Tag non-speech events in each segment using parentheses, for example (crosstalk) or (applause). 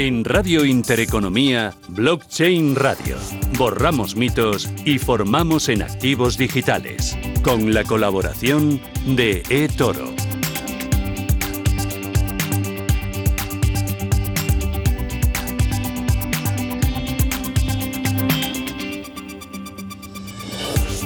En Radio Intereconomía, Blockchain Radio. Borramos mitos y formamos en activos digitales. Con la colaboración de eToro.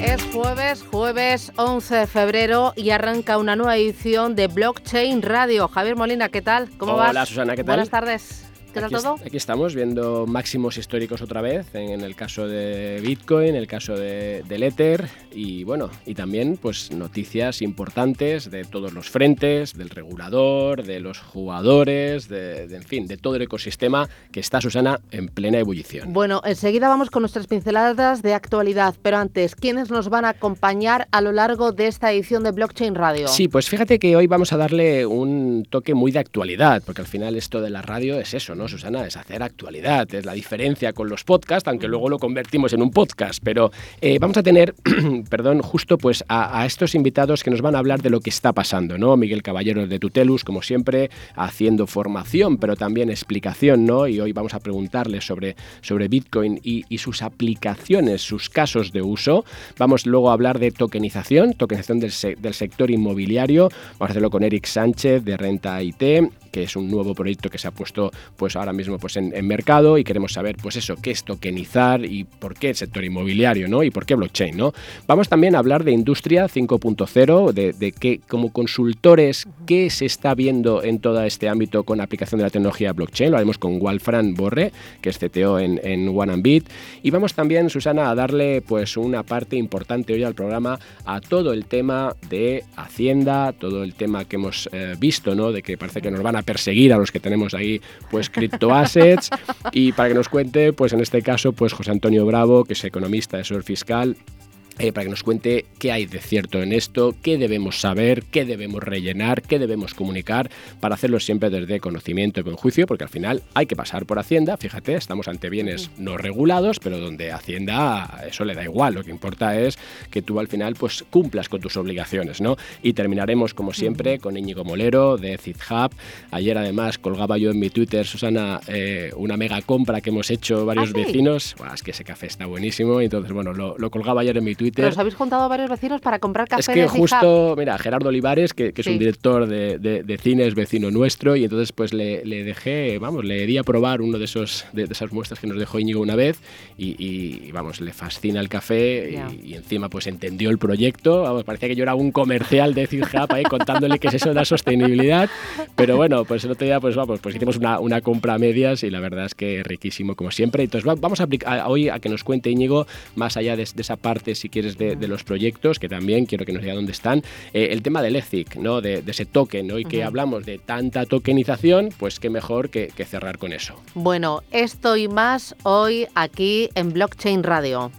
Es jueves, jueves 11 de febrero y arranca una nueva edición de Blockchain Radio. Javier Molina, ¿qué tal? ¿Cómo vas? Hola Susana, ¿qué tal? Buenas tardes. ¿Qué tal aquí, todo? Aquí estamos viendo máximos históricos otra vez, en, en el caso de Bitcoin, en el caso de, del Ether y bueno, y también pues noticias importantes de todos los frentes, del regulador, de los jugadores, de, de, en fin, de todo el ecosistema que está Susana en plena ebullición. Bueno, enseguida vamos con nuestras pinceladas de actualidad, pero antes, ¿quiénes nos van a acompañar a lo largo de esta edición de Blockchain Radio? Sí, pues fíjate que hoy vamos a darle un toque muy de actualidad, porque al final esto de la radio es eso, ¿no? Susana? Es hacer actualidad, es la diferencia con los podcasts, aunque luego lo convertimos en un podcast. Pero eh, vamos a tener, (clears throat) perdón, justo pues a, estos invitados que nos van a hablar de lo que está pasando, ¿no? Miguel Caballero de Tutelus, como siempre, haciendo formación, pero también explicación, ¿no? Y hoy vamos a preguntarles sobre, sobre Bitcoin y, sus aplicaciones, sus casos de uso. Vamos luego a hablar de tokenización, tokenización del, del sector inmobiliario. Vamos a hacerlo con Eric Sánchez de Renta IT, que es un nuevo proyecto que se ha puesto pues ahora mismo pues en, en, mercado y queremos saber pues eso, qué es tokenizar y por qué el sector inmobiliario, ¿no? Y por qué blockchain, ¿no? Vamos también a hablar de industria 5.0, de, de qué como consultores qué se está viendo en todo este ámbito con aplicación de la tecnología blockchain. Lo haremos con Walfran Borre, que es CTO en, en One Bit. Y vamos también, Susana, a darle pues una parte importante hoy al programa a todo el tema de Hacienda, todo el tema que hemos eh, visto, ¿no? De que parece que nos van a perseguir a los que tenemos ahí pues criptoassets y para que nos cuente pues en este caso pues José Antonio Bravo que es economista, asesor fiscal eh, para que nos cuente qué hay de cierto en esto, qué debemos saber, qué debemos rellenar, qué debemos comunicar, para hacerlo siempre desde conocimiento y buen juicio, porque al final hay que pasar por Hacienda, fíjate, estamos ante bienes no regulados, pero donde Hacienda eso le da igual, lo que importa es que tú al final pues cumplas con tus obligaciones, ¿no? Y terminaremos como siempre con Íñigo Molero de CITHub. Ayer además colgaba yo en mi Twitter, Susana, eh, una mega compra que hemos hecho varios ¿Ah, sí? vecinos, Buah, es que ese café está buenísimo, entonces bueno, lo, lo colgaba ayer en mi Twitter Twitter. ¿Os habéis juntado varios vecinos para comprar café? Es que justo, mira, Gerardo Olivares, que, que es sí. un director de, de, de, cine, es vecino nuestro, y entonces pues le, le, dejé, vamos, le di a probar uno de esos de, de esas muestras que nos dejó Íñigo una vez, y, y vamos, le fascina el café, yeah. y, y, encima pues entendió el proyecto, vamos, parecía que yo era un comercial de CIRJAP ahí contándole qué es eso de la sostenibilidad, pero bueno, pues el otro día pues vamos, pues hicimos una, una compra a medias, y la verdad es que riquísimo como siempre, entonces vamos a, aplicar, hoy a que nos cuente Íñigo, más allá de, de esa parte, si quieres, de, de los proyectos, que también quiero que nos diga dónde están. Eh, el tema del ETHIC, ¿no? de, de ese token, ¿no? y que uh -huh. hablamos de tanta tokenización, pues qué mejor que, que cerrar con eso. Bueno, esto y más hoy aquí en Blockchain Radio.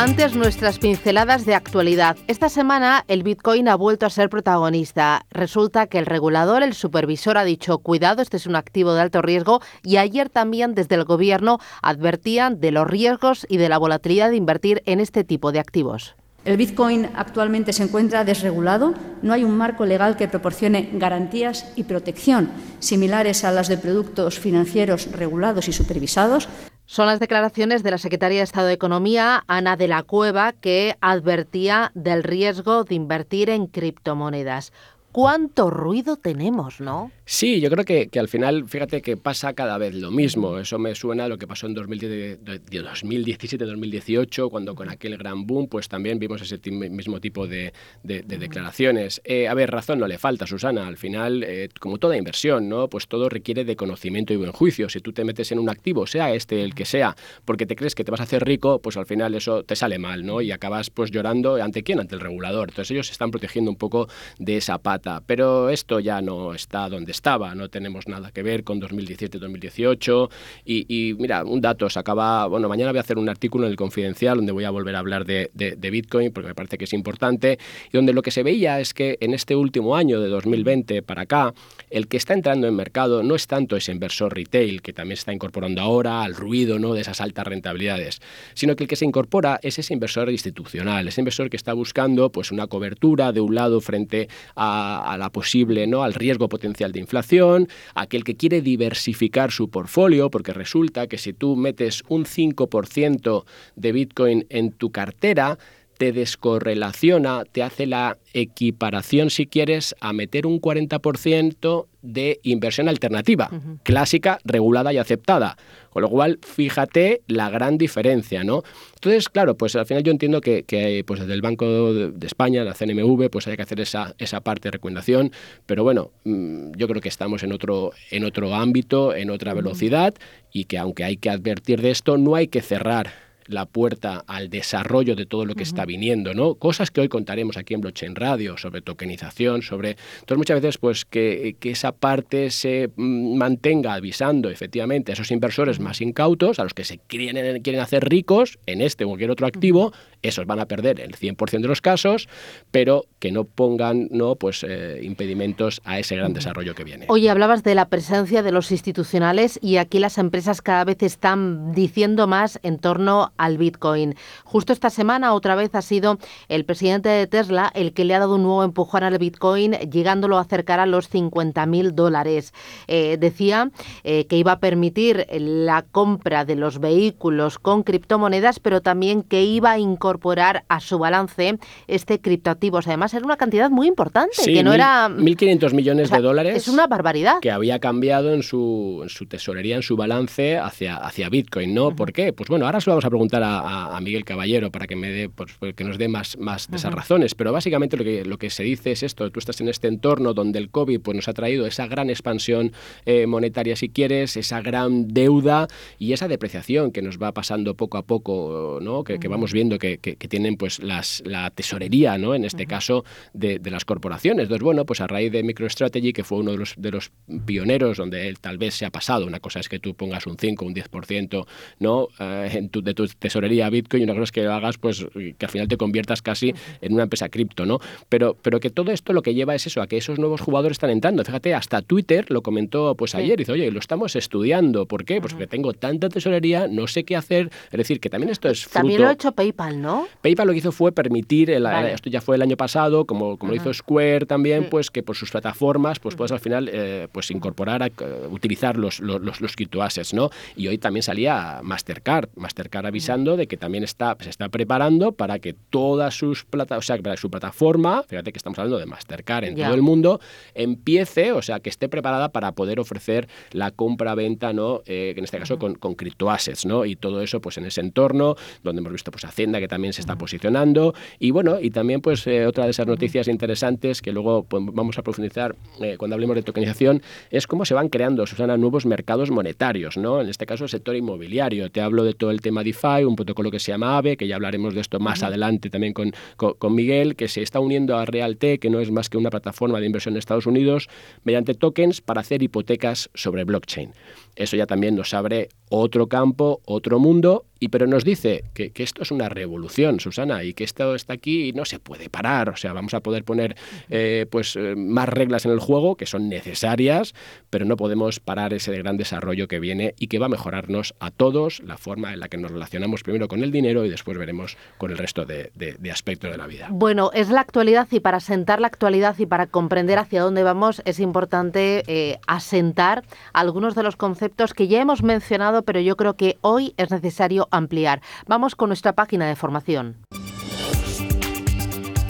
Antes nuestras pinceladas de actualidad. Esta semana el Bitcoin ha vuelto a ser protagonista. Resulta que el regulador, el supervisor, ha dicho cuidado, este es un activo de alto riesgo y ayer también desde el gobierno advertían de los riesgos y de la volatilidad de invertir en este tipo de activos. El Bitcoin actualmente se encuentra desregulado, no hay un marco legal que proporcione garantías y protección similares a las de productos financieros regulados y supervisados. Son las declaraciones de la secretaria de Estado de Economía, Ana de la Cueva, que advertía del riesgo de invertir en criptomonedas. ¿Cuánto ruido tenemos, no? Sí, yo creo que, que, al final, fíjate que pasa cada vez lo mismo. Eso me suena a lo que pasó en 2017-2018, cuando con aquel gran boom, pues también vimos ese mismo tipo de, de, de declaraciones. Eh, a ver, razón no le falta, Susana. Al final, eh, como toda inversión, ¿no? Pues todo requiere de conocimiento y buen juicio. Si tú te metes en un activo, sea este el que sea, porque te crees que te vas a hacer rico, pues al final eso te sale mal, ¿no? Y acabas pues llorando ante quién, ante el regulador. Entonces ellos se están protegiendo un poco de esa pata. Pero esto ya no está donde estaba, no tenemos nada que ver con 2017-2018 y, y, mira, un dato, se acaba, bueno, mañana voy a hacer un artículo en el Confidencial donde voy a volver a hablar de, de, de, Bitcoin porque me parece que es importante y donde lo que se veía es que en este último año de 2020 para acá, el que está entrando en mercado no es tanto ese inversor retail que también está incorporando ahora al ruido ¿no? de esas altas rentabilidades, sino que el que se incorpora es ese inversor institucional, ese inversor que está buscando pues una cobertura de un lado frente a a, la posible, ¿no? al riesgo potencial de inflación, aquel que quiere diversificar su portfolio, porque resulta que si tú metes un 5% de Bitcoin en tu cartera, te descorrelaciona, te hace la equiparación, si quieres, a meter un 40% de inversión alternativa, clásica, regulada y aceptada. Con lo cual, fíjate la gran diferencia, ¿no? Entonces, claro, pues al final yo entiendo que, pues desde el Banco de España, la CNMV, pues hay que hacer esa, esa parte de recomendación, pero bueno, mm, yo creo que estamos en otro, en otro ámbito, en otra velocidad, y que aunque hay que advertir de esto, no hay que cerrar la puerta al desarrollo de todo lo que está viniendo, ¿no? Cosas que hoy contaremos aquí en Blockchain Radio, sobre tokenización, sobre... Entonces, muchas veces, pues, que, esa parte se mm, mantenga avisando, efectivamente, a esos inversores más incautos, a los que se quieren, quieren hacer ricos en este o cualquier otro activo, esos van a perder el 100% de los casos, pero que no pongan no pues eh, impedimentos a ese gran desarrollo que viene. Oye, hablabas de la presencia de los institucionales y aquí las empresas cada vez están diciendo más en torno al Bitcoin. Justo esta semana otra vez ha sido el presidente de Tesla el que le ha dado un nuevo empujón al Bitcoin, llegándolo a acercar a los 50.000 dólares. Eh, decía eh, que iba a permitir la compra de los vehículos con criptomonedas, pero también que iba a incorporar a su balance este criptoactivos. Además, era una cantidad muy importante, que no era... 1.500 millones de dólares. Es una barbaridad. Que había cambiado en su, en su tesorería, en su balance hacia, hacia Bitcoin, ¿no? ¿Por qué? Pues bueno, ahora se lo vamos a preguntar a, Miguel Caballero para que, me dé, pues, pues, que nos dé más, más de esas razones. Pero básicamente lo que, lo que se dice es esto, tú estás en este entorno donde el COVID pues, nos ha traído esa gran expansión eh, monetaria, si quieres, esa gran deuda y esa depreciación que nos va pasando poco a poco, ¿no? que, que vamos viendo que, que, tienen pues las, la tesorería, ¿no? En este caso, de, las corporaciones. Entonces, bueno, pues a raíz de MicroStrategy, que fue uno de los, de los pioneros donde él tal vez se ha pasado, una cosa es que tú pongas un 5, un 10%, ¿no? Eh, en tu, de tu tesorería Bitcoin y una cosa es que lo hagas, pues, que al final te conviertas casi en una empresa cripto, ¿no? Pero, pero que todo esto lo que lleva es eso, a que esos nuevos jugadores están entrando. Fíjate, hasta Twitter lo comentó pues ayer, dice, oye, lo estamos estudiando. ¿Por qué? Pues porque tengo tanta tesorería, no sé qué hacer. Es decir, que también esto es fruto... También lo ha hecho PayPal, ¿no? PayPal lo que hizo fue permitir, esto ya fue el año pasado, como, como lo hizo Square también, pues que por sus plataformas pues puedas al final eh, pues incorporar, a, eh, utilizar los, los, los, crypto assets, ¿no? Y hoy también salía Mastercard, Mastercard avisando de que también está, se está preparando para que todas sus plata, o sea, para su plataforma, fíjate que estamos hablando de Mastercard en todo el mundo, empiece, o sea, que esté preparada para poder ofrecer la compra-venta, ¿no? Eh, en este caso con, con crypto assets, ¿no? Y todo eso pues en ese entorno donde hemos visto pues Hacienda que también se está posicionando y bueno, y también pues eh, otra de esas noticias interesantes que luego pues, vamos a profundizar eh, cuando hablemos de tokenización es cómo se van creando, Susana, nuevos mercados monetarios, ¿no? En este caso el sector inmobiliario. Te hablo de todo el tema DeFi, un protocolo que se llama AVE, que ya hablaremos de esto más adelante también con, con, Miguel, que se está uniendo a Realte, que no es más que una plataforma de inversión en Estados Unidos, mediante tokens para hacer hipotecas sobre blockchain. Eso ya también nos abre otro campo, otro mundo, y pero nos dice que, esto es una revolución, Susana, y que esto está aquí y no se puede parar. O sea, vamos a poder poner eh, pues eh, más reglas en el juego que son necesarias, pero no podemos parar ese gran desarrollo que viene y que va a mejorarnos a todos la forma en la que nos relacionamos primero con el dinero y después veremos con el resto de, aspectos de la vida. Bueno, es la actualidad y para sentar la actualidad y para comprender hacia dónde vamos es importante eh, asentar algunos de los conceptos que ya hemos mencionado, pero yo creo que hoy es necesario ampliar. Vamos con nuestra página de formación.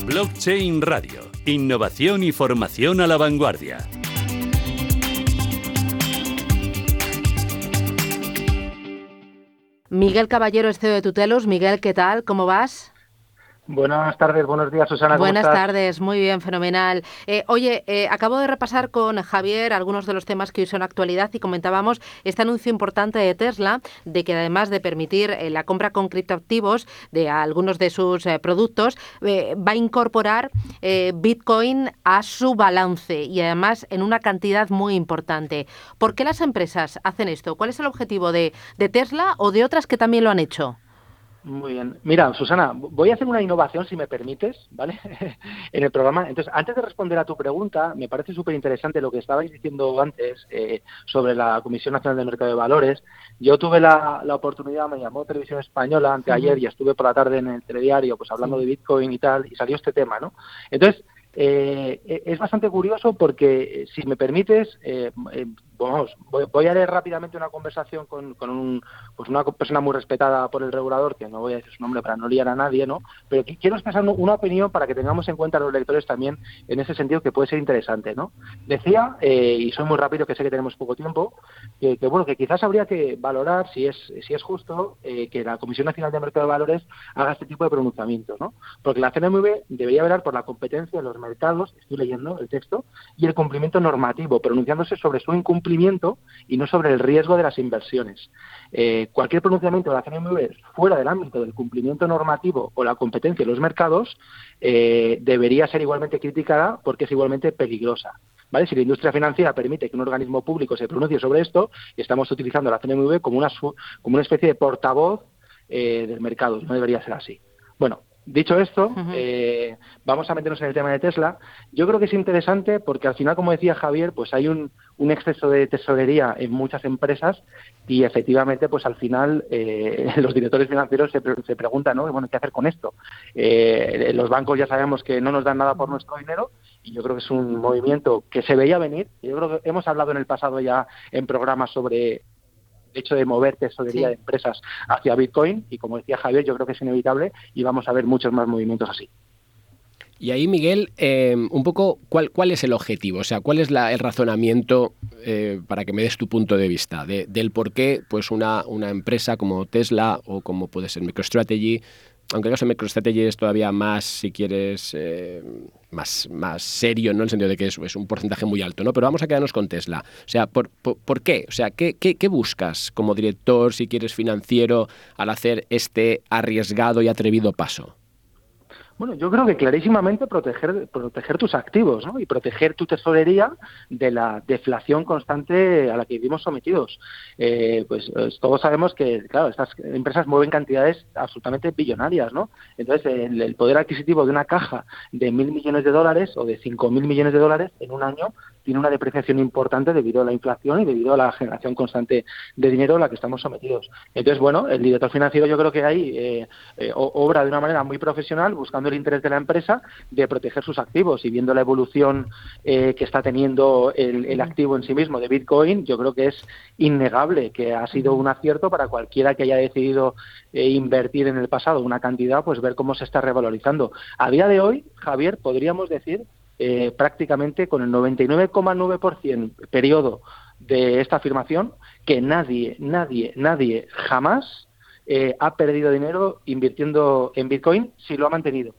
Blockchain Radio. Innovación y formación a la vanguardia. Miguel Caballero, es CEO de Tutelos. Miguel, ¿qué tal? ¿Cómo vas? Buenas tardes, buenos días, Susana. Buenas tardes, muy bien, fenomenal. Eh, oye, eh, acabo de repasar con Javier algunos de los temas que hoy son actualidad y comentábamos este anuncio importante de Tesla de que además de permitir eh, la compra con criptoactivos de algunos de sus productos, va a incorporar Bitcoin a su balance y además en una cantidad muy importante. ¿Por qué las empresas hacen esto? ¿Cuál es el objetivo de Tesla o de otras que también lo han hecho? Muy bien. Mira, Susana, voy a hacer una innovación, si me permites, ¿vale? (laughs) en el programa. Entonces, antes de responder a tu pregunta, me parece súper interesante lo que estabais diciendo antes eh, sobre la Comisión Nacional del Mercado de Valores. Yo tuve la, oportunidad, me llamó Televisión Española anteayer y estuve por la tarde en el telediario pues hablando de Bitcoin y tal, y salió este tema, ¿no? Entonces, eh, es bastante curioso porque, si me permites, eh, vamos, voy, a leer rápidamente una conversación con, pues una persona muy respetada por el regulador, que no voy a decir su nombre para no liar a nadie, ¿no? Pero quiero expresar una opinión para que tengamos en cuenta los lectores también en ese sentido que puede ser interesante, ¿no? Decía, eh, y soy muy rápido, que sé que tenemos poco tiempo, que, bueno, que quizás habría que valorar si es, justo eh, que la Comisión Nacional de Mercado de Valores haga este tipo de pronunciamientos, ¿no? Porque la CNMV debería velar por la competencia de los mercados, estoy leyendo el texto, y el cumplimiento normativo, pronunciándose sobre su incumplimiento y no sobre el riesgo de las inversiones. Eh, cualquier pronunciamiento de la CNMV fuera del ámbito del cumplimiento normativo o la competencia de los mercados eh, debería ser igualmente criticada porque es igualmente peligrosa. ¿Vale? Si la industria financiera permite que un organismo público se pronuncie sobre esto, estamos utilizando la CNMV como una, como una especie de portavoz eh, del mercado. No debería ser así. Bueno, Dicho esto, eh, vamos a meternos en el tema de Tesla. Yo creo que es interesante porque al final, como decía Javier, pues hay un, exceso de tesorería en muchas empresas y efectivamente, pues al final eh, (laughs) los directores financieros se, se preguntan, ¿no? Bueno, ¿qué hacer con esto? Eh, los bancos ya sabemos que no nos dan nada por nuestro dinero y yo creo que es un movimiento que se veía venir. Yo creo que hemos hablado en el pasado ya en programas sobre hecho de mover tesorería de empresas hacia Bitcoin y como decía Javier, yo creo que es inevitable y vamos a ver muchos más movimientos así. Y ahí, Miguel, eh, un poco, ¿cuál, ¿cuál es el objetivo? O sea, ¿cuál es el razonamiento eh, para que me des tu punto de vista del por qué pues una, una empresa como Tesla o como puede ser MicroStrategy aunque el caso de MicroStrategy es todavía más, si quieres, eh, más, más serio, ¿no? En el sentido de que es, un porcentaje muy alto, ¿no? Pero vamos a quedarnos con Tesla. O sea, ¿por, por, qué? O sea, ¿qué, ¿qué, qué, buscas como director, si quieres, financiero, al hacer este arriesgado y atrevido paso? Bueno, yo creo que clarísimamente proteger, proteger tus activos ¿no? y proteger tu tesorería de la deflación constante a la que vivimos sometidos. Eh, pues, pues, todos sabemos que, claro, estas empresas mueven cantidades absolutamente billonarias, ¿no? Entonces, el, el poder adquisitivo de una caja de mil millones de dólares o de cinco mil millones de dólares en un año tiene una depreciación importante debido a la inflación y debido a la generación constante de dinero a la que estamos sometidos. Entonces, bueno, el director financiero yo creo que ahí eh, eh, obra de una manera muy profesional buscando el interés de la empresa de proteger sus activos y viendo la evolución eh, que está teniendo el, activo en sí mismo de Bitcoin, yo creo que es innegable que ha sido un acierto para cualquiera que haya decidido invertir en el pasado una cantidad, pues ver cómo se está revalorizando. A día de hoy, Javier, podríamos decir eh, prácticamente con el 99,9% periodo de esta afirmación que nadie, nadie, nadie jamás eh, ha perdido dinero invirtiendo en Bitcoin si lo ha mantenido.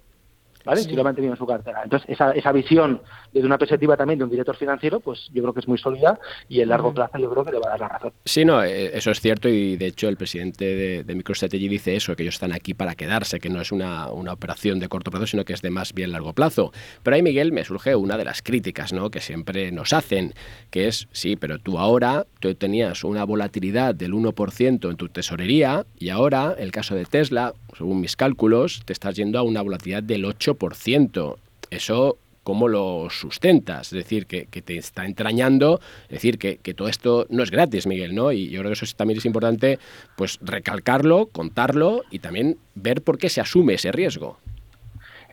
¿Vale? Si lo ha mantenido en su cartera. Entonces, esa, esa visión desde una perspectiva también de un director financiero, pues yo creo que es muy sólida y en largo plazo yo creo que le va a dar la razón. Sí, no, eh, eso es cierto y de hecho el presidente de, de MicroStrategy dice eso, que ellos están aquí para quedarse, que no es una, una, operación de corto plazo, sino que es de más bien largo plazo. Pero ahí, Miguel, me surge una de las críticas ¿no? que siempre nos hacen, que es, sí, pero tú ahora tú tenías una volatilidad del 1% en tu tesorería y ahora, el caso de Tesla, según mis cálculos, te estás yendo a una volatilidad del 8%. Eso cómo lo sustentas, es decir, que, te está entrañando, es decir, que, que, todo esto no es gratis, Miguel, ¿no? Y yo creo que eso también es importante, pues recalcarlo, contarlo y también ver por qué se asume ese riesgo.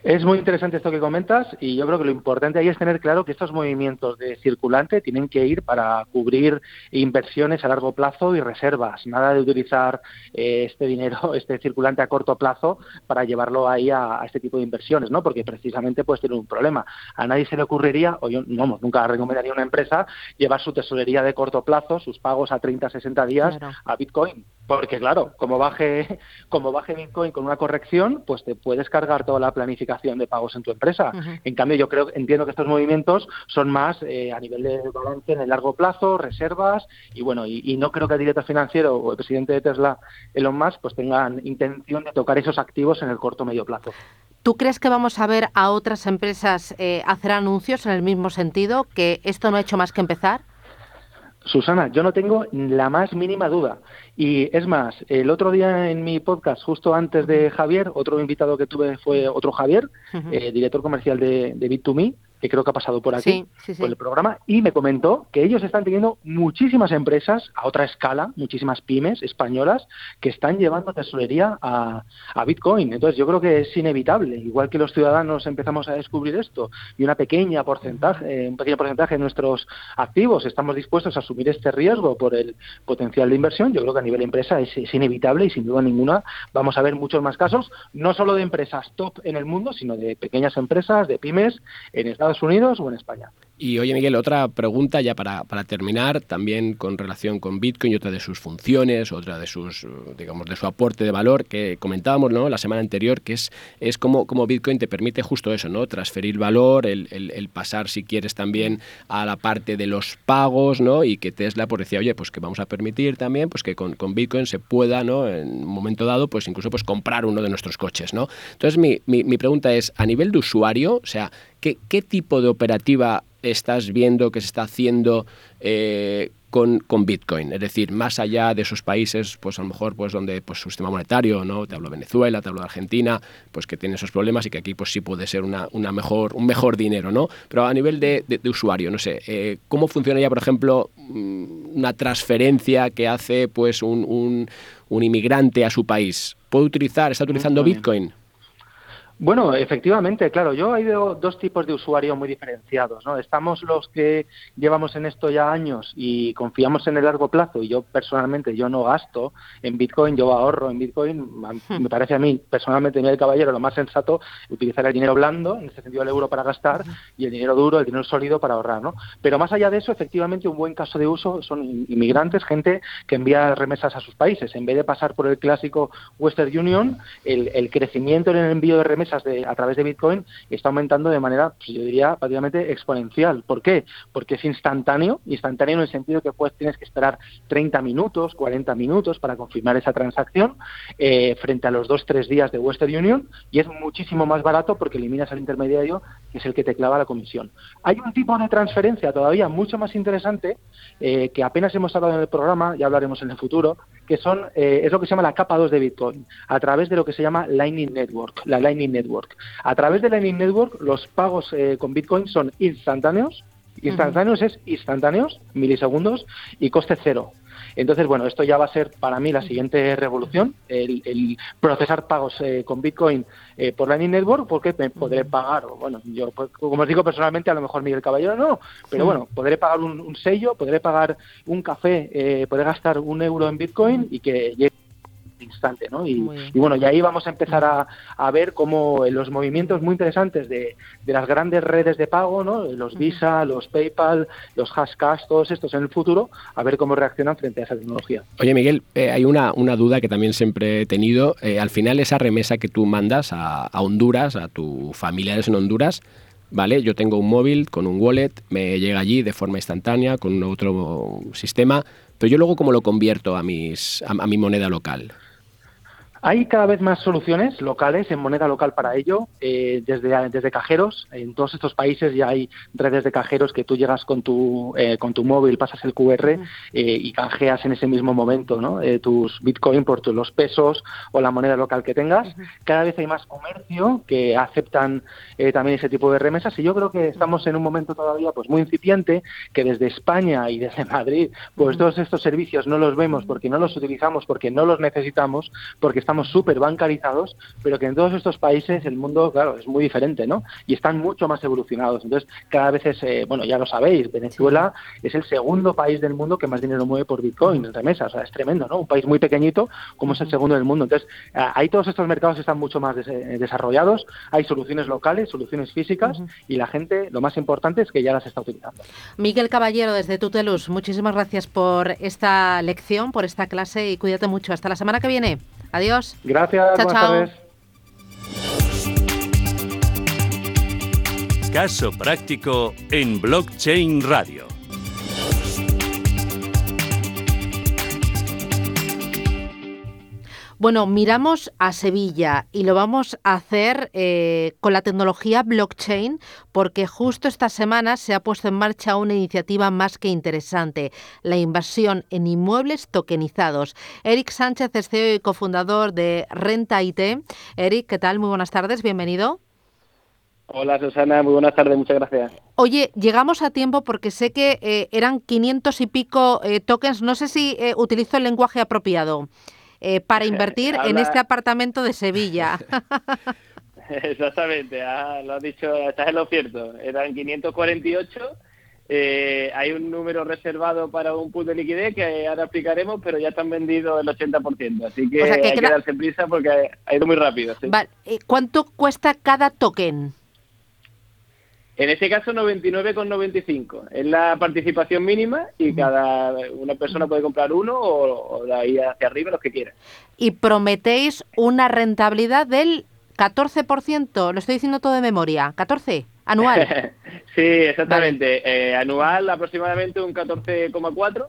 Es muy interesante esto que comentas y yo creo que lo importante ahí es tener claro que estos movimientos de circulante tienen que ir para cubrir inversiones a largo plazo y reservas. Nada de utilizar eh, este dinero, (laughs) este circulante a corto plazo para llevarlo ahí a, este tipo de inversiones, ¿no? Porque precisamente puede tener un problema. A nadie se le ocurriría, o yo no, nunca recomendaría a una empresa llevar su tesorería de corto plazo, sus pagos a 30, 60 días a Bitcoin. Porque claro, como baje, (laughs) como baje Bitcoin con una corrección, pues te puedes cargar toda la planificación de pagos en tu empresa. En cambio, yo creo, entiendo que estos movimientos son más eh, a nivel de balance en el largo plazo, reservas, y bueno, y, no creo que el director financiero o el presidente de Tesla, Elon Musk, pues tengan intención de tocar esos activos en el corto o medio plazo. ¿Tú crees que vamos a ver a otras empresas eh, hacer anuncios en el mismo sentido, que esto no ha hecho más que empezar? Susana, yo no tengo la más mínima duda. Y es más, el otro día en mi podcast, justo antes de Javier, otro invitado que tuve fue otro Javier, eh, director comercial de, de Bit2Me, que creo que ha pasado por aquí, por el programa, y me comentó que ellos están teniendo muchísimas empresas a otra escala, muchísimas pymes españolas, que están llevando tesorería a, a Bitcoin. Entonces yo creo que es inevitable, igual que los ciudadanos empezamos a descubrir esto y una pequeña porcentaje, un pequeño porcentaje de nuestros activos estamos dispuestos a asumir este riesgo por el potencial de inversión, yo creo que a nivel empresa es, es inevitable y sin duda ninguna vamos a ver muchos más casos, no solo de empresas top en el mundo, sino de pequeñas empresas, de pymes en Estados Unidos o en España. Y oye Miguel, otra pregunta ya para, para, terminar, también con relación con Bitcoin y otra de sus funciones, otra de sus, digamos, de su aporte de valor que comentábamos ¿no? la semana anterior, que es, es cómo, Bitcoin te permite justo eso, ¿no? Transferir valor, el, el, pasar si quieres también a la parte de los pagos, ¿no? Y que Tesla pues decía, oye, pues que vamos a permitir también pues que con, con Bitcoin se pueda, ¿no? En un momento dado, pues incluso pues comprar uno de nuestros coches, ¿no? Entonces mi, mi, mi pregunta es, a nivel de usuario, o sea, ¿qué, qué tipo de operativa estás viendo que se está haciendo eh, con, con, Bitcoin, es decir, más allá de esos países, pues a lo mejor pues donde pues su sistema monetario, ¿no? Te hablo de Venezuela, te hablo de Argentina, pues que tiene esos problemas y que aquí pues sí puede ser una, una mejor, un mejor dinero, ¿no? Pero a nivel de, de, usuario, no sé, eh, ¿cómo funciona ya, por ejemplo, mm, una transferencia que hace pues un, un, un inmigrante a su país? ¿Puede utilizar, está utilizando Bitcoin? Bueno, efectivamente, claro, yo hay dos tipos de usuarios muy diferenciados, ¿no? Estamos los que llevamos en esto ya años y confiamos en el largo plazo y yo personalmente yo no gasto en Bitcoin, yo ahorro en Bitcoin, me parece a mí personalmente, el caballero, lo más sensato utilizar el dinero blando, en ese sentido el euro para gastar y el dinero duro, el dinero sólido para ahorrar, ¿no? Pero más allá de eso, efectivamente un buen caso de uso son inmigrantes, gente que envía remesas a sus países, en vez de pasar por el clásico Western Union, el, el crecimiento en el envío de remesas a través de Bitcoin está aumentando de manera, pues, yo diría, prácticamente exponencial. ¿Por qué? Porque es instantáneo, instantáneo en el sentido que pues tienes que esperar 30 minutos, 40 minutos para confirmar esa transacción eh, frente a los 2-3 días de Western Union y es muchísimo más barato porque eliminas al intermediario que es el que te clava la comisión. Hay un tipo de transferencia todavía mucho más interesante eh, que apenas hemos hablado en el programa, ya hablaremos en el futuro, que son eh, es lo que se llama la capa 2 de Bitcoin, a través de lo que se llama Lightning Network, la Lightning Network. A través de Lightning Network los pagos eh, con Bitcoin son instantáneos, instantáneos es instantáneos, milisegundos y coste cero. Entonces, bueno, esto ya va a ser para mí la siguiente revolución, el, procesar pagos eh, con Bitcoin eh, por Lightning Network, porque me podré pagar, bueno, yo, pues, como os digo personalmente, a lo mejor Miguel Caballero no, pero bueno, podré pagar un, sello, podré pagar un café, eh, podré gastar un euro en Bitcoin y que llegue instante, ¿no? Y, bueno, y ahí vamos a empezar a, a ver cómo los movimientos muy interesantes de, de, las grandes redes de pago, ¿no? Los Visa, los PayPal, los Hashcash, todos estos en el futuro, a ver cómo reaccionan frente a esa tecnología. Oye, Miguel, eh, hay una, una, duda que también siempre he tenido. Eh, al final, esa remesa que tú mandas a, a Honduras, a tus familiares en Honduras, ¿vale? Yo tengo un móvil con un wallet, me llega allí de forma instantánea con otro sistema, pero yo luego cómo lo convierto a, mis, a mi moneda local. Hay cada vez más soluciones locales en moneda local para ello, eh, desde, desde cajeros. En todos estos países ya hay redes de cajeros que tú llegas con tu, eh, con tu móvil, pasas el QR eh, y canjeas en ese mismo momento ¿no? tus Bitcoin por los pesos o la moneda local que tengas. Cada vez hay más comercio que aceptan también ese tipo de remesas y yo creo que estamos en un momento todavía pues muy incipiente que desde España y desde Madrid pues todos estos servicios no los vemos porque no los utilizamos, porque no los necesitamos, porque estamos súper bancarizados, pero que en todos estos países el mundo, claro, es muy diferente, ¿no? Y están mucho más evolucionados. Entonces, cada vez es, eh, bueno, ya lo sabéis, Venezuela es el segundo país del mundo que más dinero mueve por Bitcoin en remesas. O sea, es tremendo, ¿no? Un país muy pequeñito como es el segundo del mundo. Entonces, ahí todos estos mercados están mucho más eh, desarrollados, hay soluciones locales, soluciones físicas y la gente, lo más importante es que ya las está utilizando. Miguel Caballero, desde Tutelus, muchísimas gracias por esta lección, por esta clase y cuídate mucho. Hasta la semana que viene. Adiós. Gracias. Chao, chao. Caso práctico en Blockchain Radio. Bueno, miramos a Sevilla y lo vamos a hacer eh, con la tecnología blockchain porque justo esta semana se ha puesto en marcha una iniciativa más que interesante, la inversión en inmuebles tokenizados. Eric Sánchez es CEO y cofundador de Renta IT. Eric, ¿qué tal? Muy buenas tardes, bienvenido. Hola Susana, muy buenas tardes, muchas gracias. Oye, llegamos a tiempo porque sé que eh, eran 500 y pico eh, tokens, no sé si eh, utilizo el lenguaje apropiado, para (laughs) invertir en este apartamento de Sevilla. (laughs) Exactamente, ah, lo has dicho, estás en lo cierto, eran 548. hay un número reservado para un pool de liquidez que ahora explicaremos, pero ya están vendidos el 80%. Así que, hay que darse prisa porque ha ido muy rápido. ¿Cuánto cuesta cada token? En este caso 99,95 es la participación mínima y cada una persona puede comprar uno o, de ahí hacia arriba los que quiera. Y prometéis una rentabilidad del 14%, lo estoy diciendo todo de memoria, 14 anual. (laughs) sí, exactamente, eh, anual aproximadamente un 14,4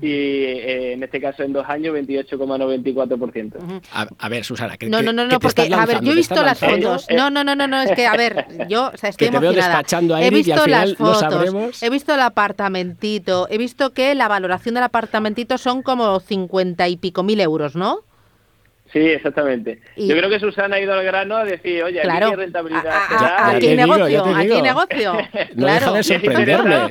y eh, en este caso en dos años 28,94%. A, a ver, Susana, que No, no, no, no porque, a ver, yo he visto las fotos. No, no, no, no, no, es que, a ver, yo o sea, (laughs) estoy emocionada. he visto las fotos, he visto el apartamentito, he visto que la valoración del apartamentito son como 50 y pico mil euros, ¿no? Sí, exactamente. Yo creo que Susana ha ido al grano a decir, oye, aquí hay rentabilidad. aquí negocio, aquí negocio. (laughs) No deja de (laughs) sorprenderme.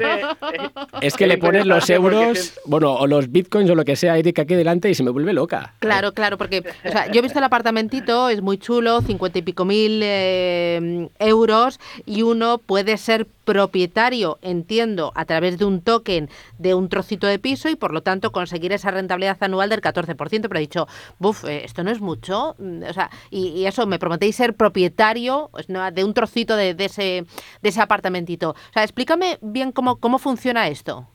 es que le pones los euros, bueno, o los bitcoins o lo que sea, Erika, aquí delante y se me vuelve loca. Claro, claro, porque o sea, yo he visto el apartamentito, es muy chulo, cincuenta y pico mil eh, euros, y uno puede ser propietario, entiendo, a través de un token de un trocito de piso y por lo tanto conseguir esa rentabilidad anual del 14%. Pero he dicho, buf, eh, esto no es mucho. Mm, o sea, y, eso, me prometéis ser propietario pues, de un trocito de, ese, de ese apartamentito. O sea, explícame bien cómo, cómo funciona esto.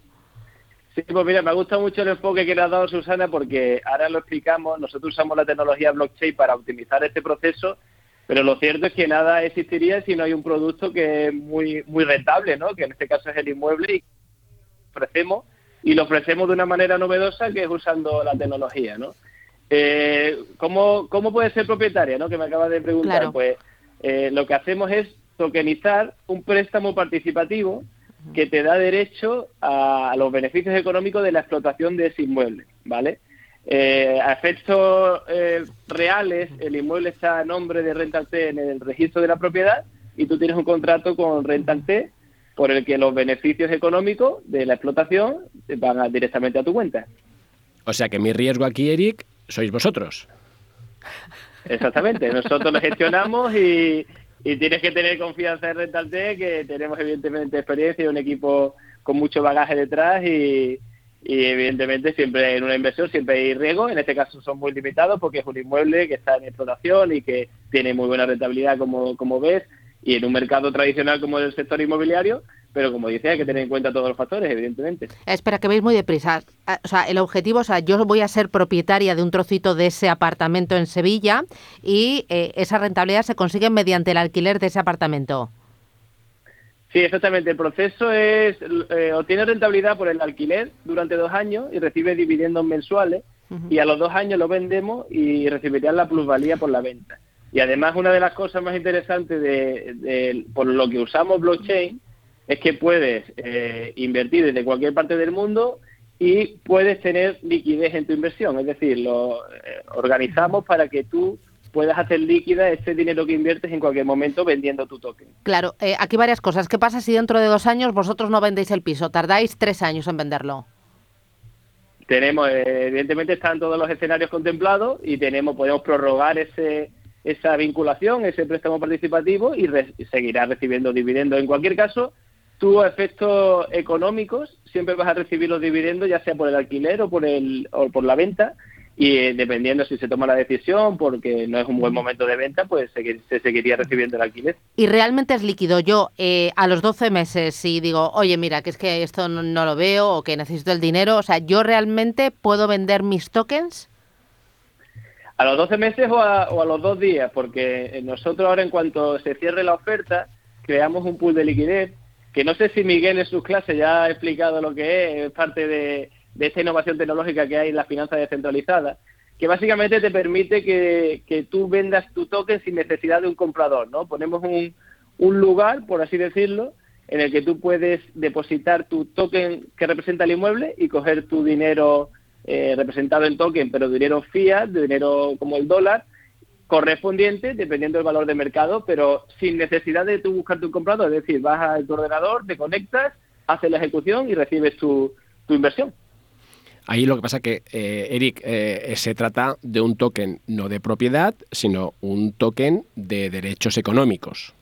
Sí, pues mira, me gusta mucho el enfoque que le ha dado Susana porque ahora lo explicamos, nosotros usamos la tecnología blockchain para optimizar este proceso pero lo cierto es que nada existiría si no hay un producto que es muy, muy rentable, ¿no? que en este caso es el inmueble y ofrecemos y lo ofrecemos de una manera novedosa que es usando la tecnología. ¿no? Eh, ¿cómo, ¿Cómo puede ser propietaria? ¿no? Que me acaba de preguntar. Pues eh, lo que hacemos es tokenizar un préstamo participativo que te da derecho a, los beneficios económicos de la explotación de ese inmueble, ¿vale? Eh, a efectos eh, reales, el inmueble está a nombre de Rental T en el registro de la propiedad y tú tienes un contrato con Rental T por el que los beneficios económicos de la explotación van directamente a tu cuenta. O sea que mi riesgo aquí, Eric, sois vosotros. Exactamente, nosotros lo gestionamos y, y tienes que tener confianza en Rental T, que tenemos evidentemente experiencia y un equipo con mucho bagaje detrás y, y evidentemente siempre en una inversión siempre hay riesgo, en este caso son muy limitados porque es un inmueble que está en explotación y que tiene muy buena rentabilidad como, como ves y en un mercado tradicional como el sector inmobiliario, pero como dice hay que tener en cuenta todos los factores, evidentemente. Espera, que veis muy deprisa. O sea, el objetivo, o sea, yo voy a ser propietaria de un trocito de ese apartamento en Sevilla y eh, esa rentabilidad se consigue mediante el alquiler de ese apartamento. Sí, exactamente. El proceso es, eh, obtiene rentabilidad por el alquiler durante dos años y recibe dividendos mensuales y a los dos años lo vendemos y recibirían la plusvalía por la venta. Y además una de las cosas más interesantes de, por lo que usamos blockchain es que puedes eh, invertir desde cualquier parte del mundo y puedes tener liquidez en tu inversión. Es decir, lo eh, organizamos para que tú puedas hacer líquida ese dinero que inviertes en cualquier momento vendiendo tu token. Claro, eh, aquí varias cosas. ¿Qué pasa si dentro de dos años vosotros no vendéis el piso? ¿Tardáis tres años en venderlo? Tenemos, eh, evidentemente están todos los escenarios contemplados y tenemos, podemos prorrogar ese, esa vinculación, ese préstamo participativo y, seguirá recibiendo dividendos. En cualquier caso, tú a efectos económicos siempre vas a recibir los dividendos, ya sea por el alquiler o por, el, o por la venta, y eh, dependiendo si se toma la decisión porque no es un buen momento de venta, pues se, seguiría recibiendo el alquiler. ¿Y realmente es líquido? Yo eh, a los 12 meses si digo, oye, mira, que es que esto no, lo veo o que necesito el dinero, o sea, ¿yo realmente puedo vender mis tokens? A los 12 meses o a, o a los dos días, porque nosotros ahora en cuanto se cierre la oferta, creamos un pool de liquidez, que no sé si Miguel en sus clases ya ha explicado lo que es, es parte de esta innovación tecnológica que hay en la finanza descentralizada, que básicamente te permite que, tú vendas tu token sin necesidad de un comprador, ¿no? Ponemos un, un lugar, por así decirlo, en el que tú puedes depositar tu token que representa el inmueble y coger tu dinero eh, representado en token, pero dinero fiat, dinero como el dólar, correspondiente dependiendo del valor de mercado, pero sin necesidad de tú buscarte un comprador. Es decir, vas a tu ordenador, te conectas, haces la ejecución y recibes tu, tu inversión. Ahí lo que pasa que, eh, Eric, eh, se trata de un token no de propiedad, sino un token de derechos económicos.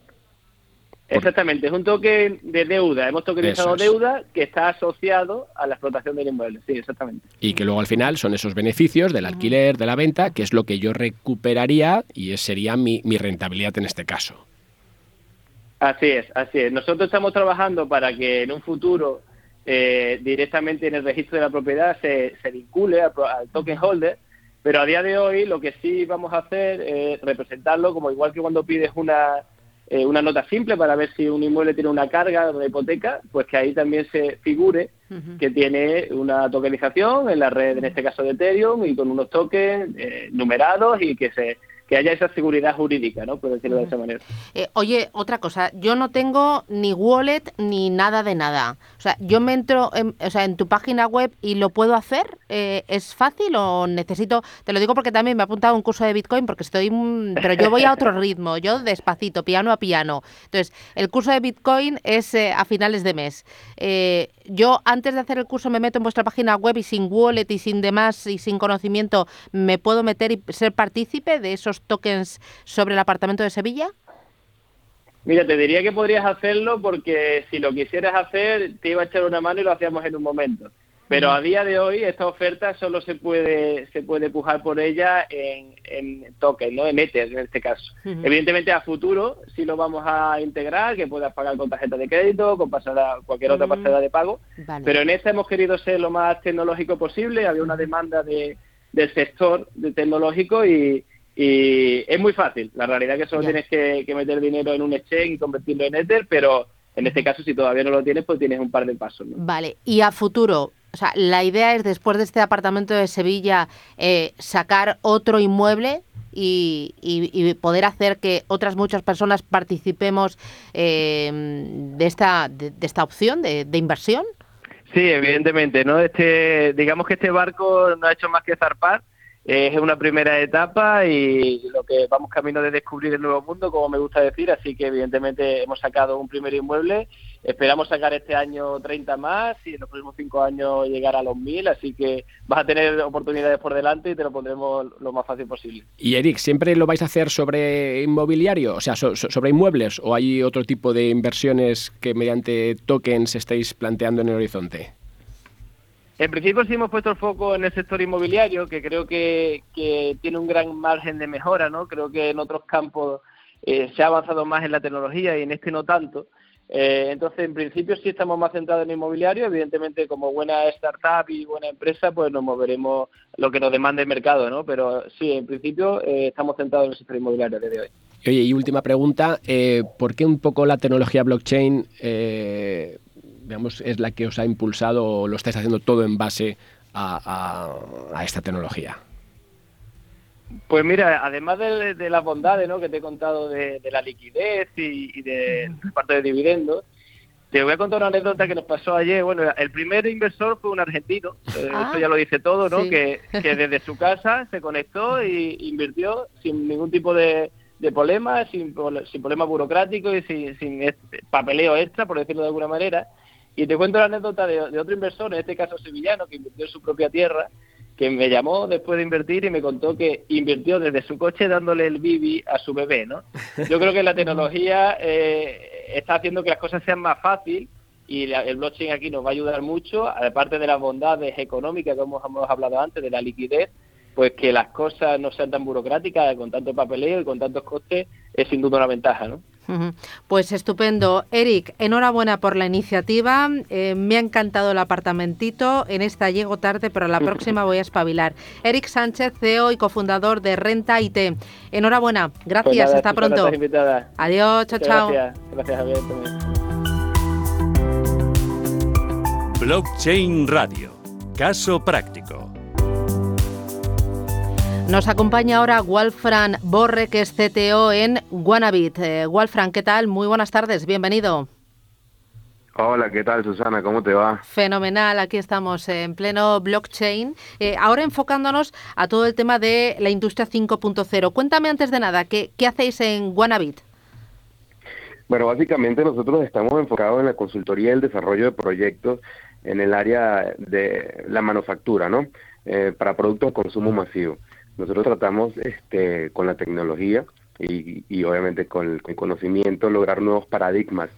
Exactamente, es un token de deuda. Hemos tokenizado deuda que está asociado a la explotación del inmueble. Sí, exactamente. Y que luego al final son esos beneficios del alquiler, de la venta, que es lo que yo recuperaría y sería mi, mi rentabilidad en este caso. Así es, así es. Nosotros estamos trabajando para que en un futuro eh, directamente en el registro de la propiedad se, se vincule al, token holder, pero a día de hoy lo que sí vamos a hacer es representarlo como igual que cuando pides una, eh, una nota simple para ver si un inmueble tiene una carga o una hipoteca, pues que ahí también se figure que tiene una tokenización en la red, en este caso de Ethereum, y con unos tokens eh, numerados y que se que haya esa seguridad jurídica, ¿no? Por decirlo de esa manera. Eh, oye, otra cosa, yo no tengo ni wallet ni nada de nada. O sea, yo me entro en, o sea, en tu página web y lo puedo hacer. Eh, ¿Es fácil o necesito? Te lo digo porque también me he apuntado a un curso de Bitcoin porque estoy, pero yo voy a otro ritmo, yo despacito, piano a piano. Entonces, el curso de Bitcoin es eh, a finales de mes. yo antes de hacer el curso me meto en vuestra página web y sin wallet y sin demás y sin conocimiento me puedo meter y ser partícipe de esos tokens sobre el apartamento de Sevilla? Mira, te diría que podrías hacerlo porque si lo quisieras hacer, te iba a echar una mano y lo hacíamos en un momento. Pero a día de hoy esta oferta solo se puede se puede pujar por ella en, en token, ¿no? En Ether en este caso. Evidentemente a futuro sí lo vamos a integrar, que puedas pagar con tarjeta de crédito, con pasada, cualquier otra pasada de pago. Pero en esta hemos querido ser lo más tecnológico posible. Había una demanda de, del sector de tecnológico y, y es muy fácil. La realidad es que solo tienes que, meter dinero en un exchange y convertirlo en Ether, pero en este caso, si todavía no lo tienes, pues tienes un par de pasos. Vale, y a futuro, o sea, la idea es después de este apartamento de Sevilla eh, sacar otro inmueble y, poder hacer que otras muchas personas participemos eh, de, esta, de, esta opción de, de, inversión. Sí, evidentemente, ¿no? Este, digamos que este barco no ha hecho más que zarpar es una primera etapa y lo que vamos camino de descubrir el nuevo mundo, como me gusta decir, así que evidentemente hemos sacado un primer inmueble, esperamos sacar este año 30 más y en los próximos 5 años llegar a los 1000, así que vas a tener oportunidades por delante y te lo pondremos lo más fácil posible. Y Eric, ¿siempre lo vais a hacer sobre inmobiliario, o sea, sobre inmuebles o hay otro tipo de inversiones que mediante tokens estáis planteando en el horizonte? En principio sí hemos puesto el foco en el sector inmobiliario, que creo que, tiene un gran margen de mejora, ¿no? Creo que en otros campos eh, se ha avanzado más en la tecnología y en este no tanto. Eh, entonces, en principio sí estamos más centrados en inmobiliario. Evidentemente, como buena startup y buena empresa, pues nos moveremos lo que nos demande el mercado, ¿no? Pero sí, en principio eh, estamos centrados en el sector inmobiliario desde hoy. Oye, y última pregunta, ¿por qué un poco la tecnología blockchain es la que os ha impulsado o lo estáis haciendo todo en base a, esta tecnología? Pues mira, además de, las bondades ¿no? que te he contado de, la liquidez y, de parte de dividendos, te voy a contar una anécdota que nos pasó ayer. Bueno, el primer inversor fue un argentino, eh, ah. esto ya lo dice todo, ¿no? Que, (laughs) desde su casa se conectó e invirtió sin ningún tipo de, problema, sin, sin problema burocrático y sin, sin papeleo extra, por decirlo de alguna manera. Y te cuento la anécdota de, otro inversor, en este caso sevillano, que invirtió en su propia tierra, que me llamó después de invertir y me contó que invirtió desde su coche dándole el bibi a su bebé, ¿no? Yo creo que la (laughs) tecnología eh, está haciendo que las cosas sean más fáciles y el blockchain aquí nos va a ayudar mucho, aparte de las bondades económicas que hemos, hemos hablado antes, de la liquidez, pues que las cosas no sean tan burocráticas, con tanto papeleo y con tantos costes, es sin duda una ventaja, ¿no? Pues estupendo. Eric, enhorabuena por la iniciativa. Eh, me ha encantado el apartamentito. En esta llego tarde, pero la próxima voy a espabilar. Eric Sánchez, CEO y cofundador de Renta IT. Enhorabuena. Gracias. Pues hasta pronto. Adiós. Chao, chao. Gracias. Gracias, Javier. Blockchain Radio. Caso práctico. Nos acompaña ahora Wolfram Borre, que es CTO en Guanabit. Eh, Wolfram, ¿qué tal? Muy buenas tardes, bienvenido. Hola, ¿qué tal Susana? ¿Cómo te va? Fenomenal, aquí estamos en pleno blockchain. Eh, ahora enfocándonos a todo el tema de la industria 5.0. Cuéntame antes de nada, ¿qué, qué hacéis en Guanabit? Bueno, básicamente nosotros estamos enfocados en la consultoría y el desarrollo de proyectos en el área de la manufactura, ¿no? Eh, para productos de consumo masivo. Nosotros tratamos este, con la tecnología y, obviamente con el, conocimiento lograr nuevos paradigmas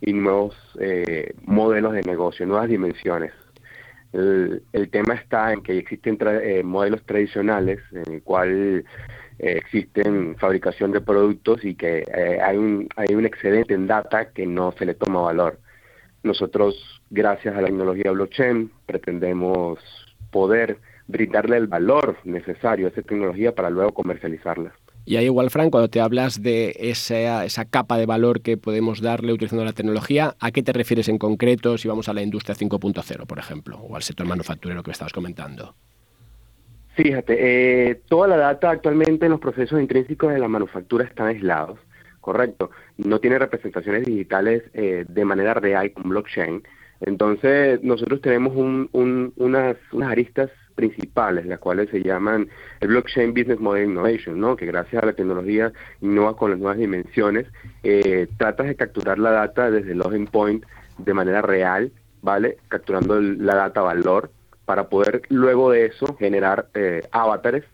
y nuevos eh, modelos de negocio, nuevas dimensiones. El, tema está en que existen eh, modelos tradicionales en el cual eh, existen fabricación de productos y que hay, un, hay un excedente en data que no se le toma valor. Nosotros, gracias a la tecnología blockchain, pretendemos poder brindarle el valor necesario a esa tecnología para luego comercializarla. Y ahí igual, Frank, cuando te hablas de esa, esa capa de valor que podemos darle utilizando la tecnología, ¿a qué te refieres en concreto si vamos a la industria 5.0, por ejemplo, o al sector manufacturero que estabas comentando? Fíjate, eh, toda la data actualmente en los procesos intrínsecos de la manufactura están aislados, correcto. No tiene representaciones digitales eh, de manera real con blockchain. Entonces, nosotros tenemos un, unas, unas aristas principales, las cuales se llaman el Blockchain Business Model Innovation, ¿no? que gracias a la tecnología innova con las nuevas dimensiones, eh, tratas de capturar la data desde el login point de manera real, ¿vale? Capturando la data valor para poder luego de eso generar eh, avatares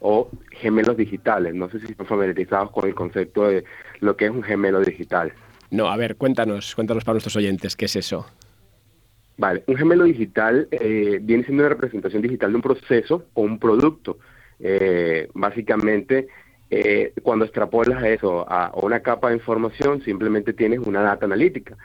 o gemelos digitales. No sé si están familiarizados con el concepto de lo que es un gemelo digital. No, a ver, cuéntanos, cuéntanos para nuestros oyentes, ¿qué es eso? Vale, un gemelo digital eh, viene siendo una representación digital de un proceso o un producto. Eh, básicamente, eh, cuando extrapolas eso a, una capa de información, simplemente tienes una data analítica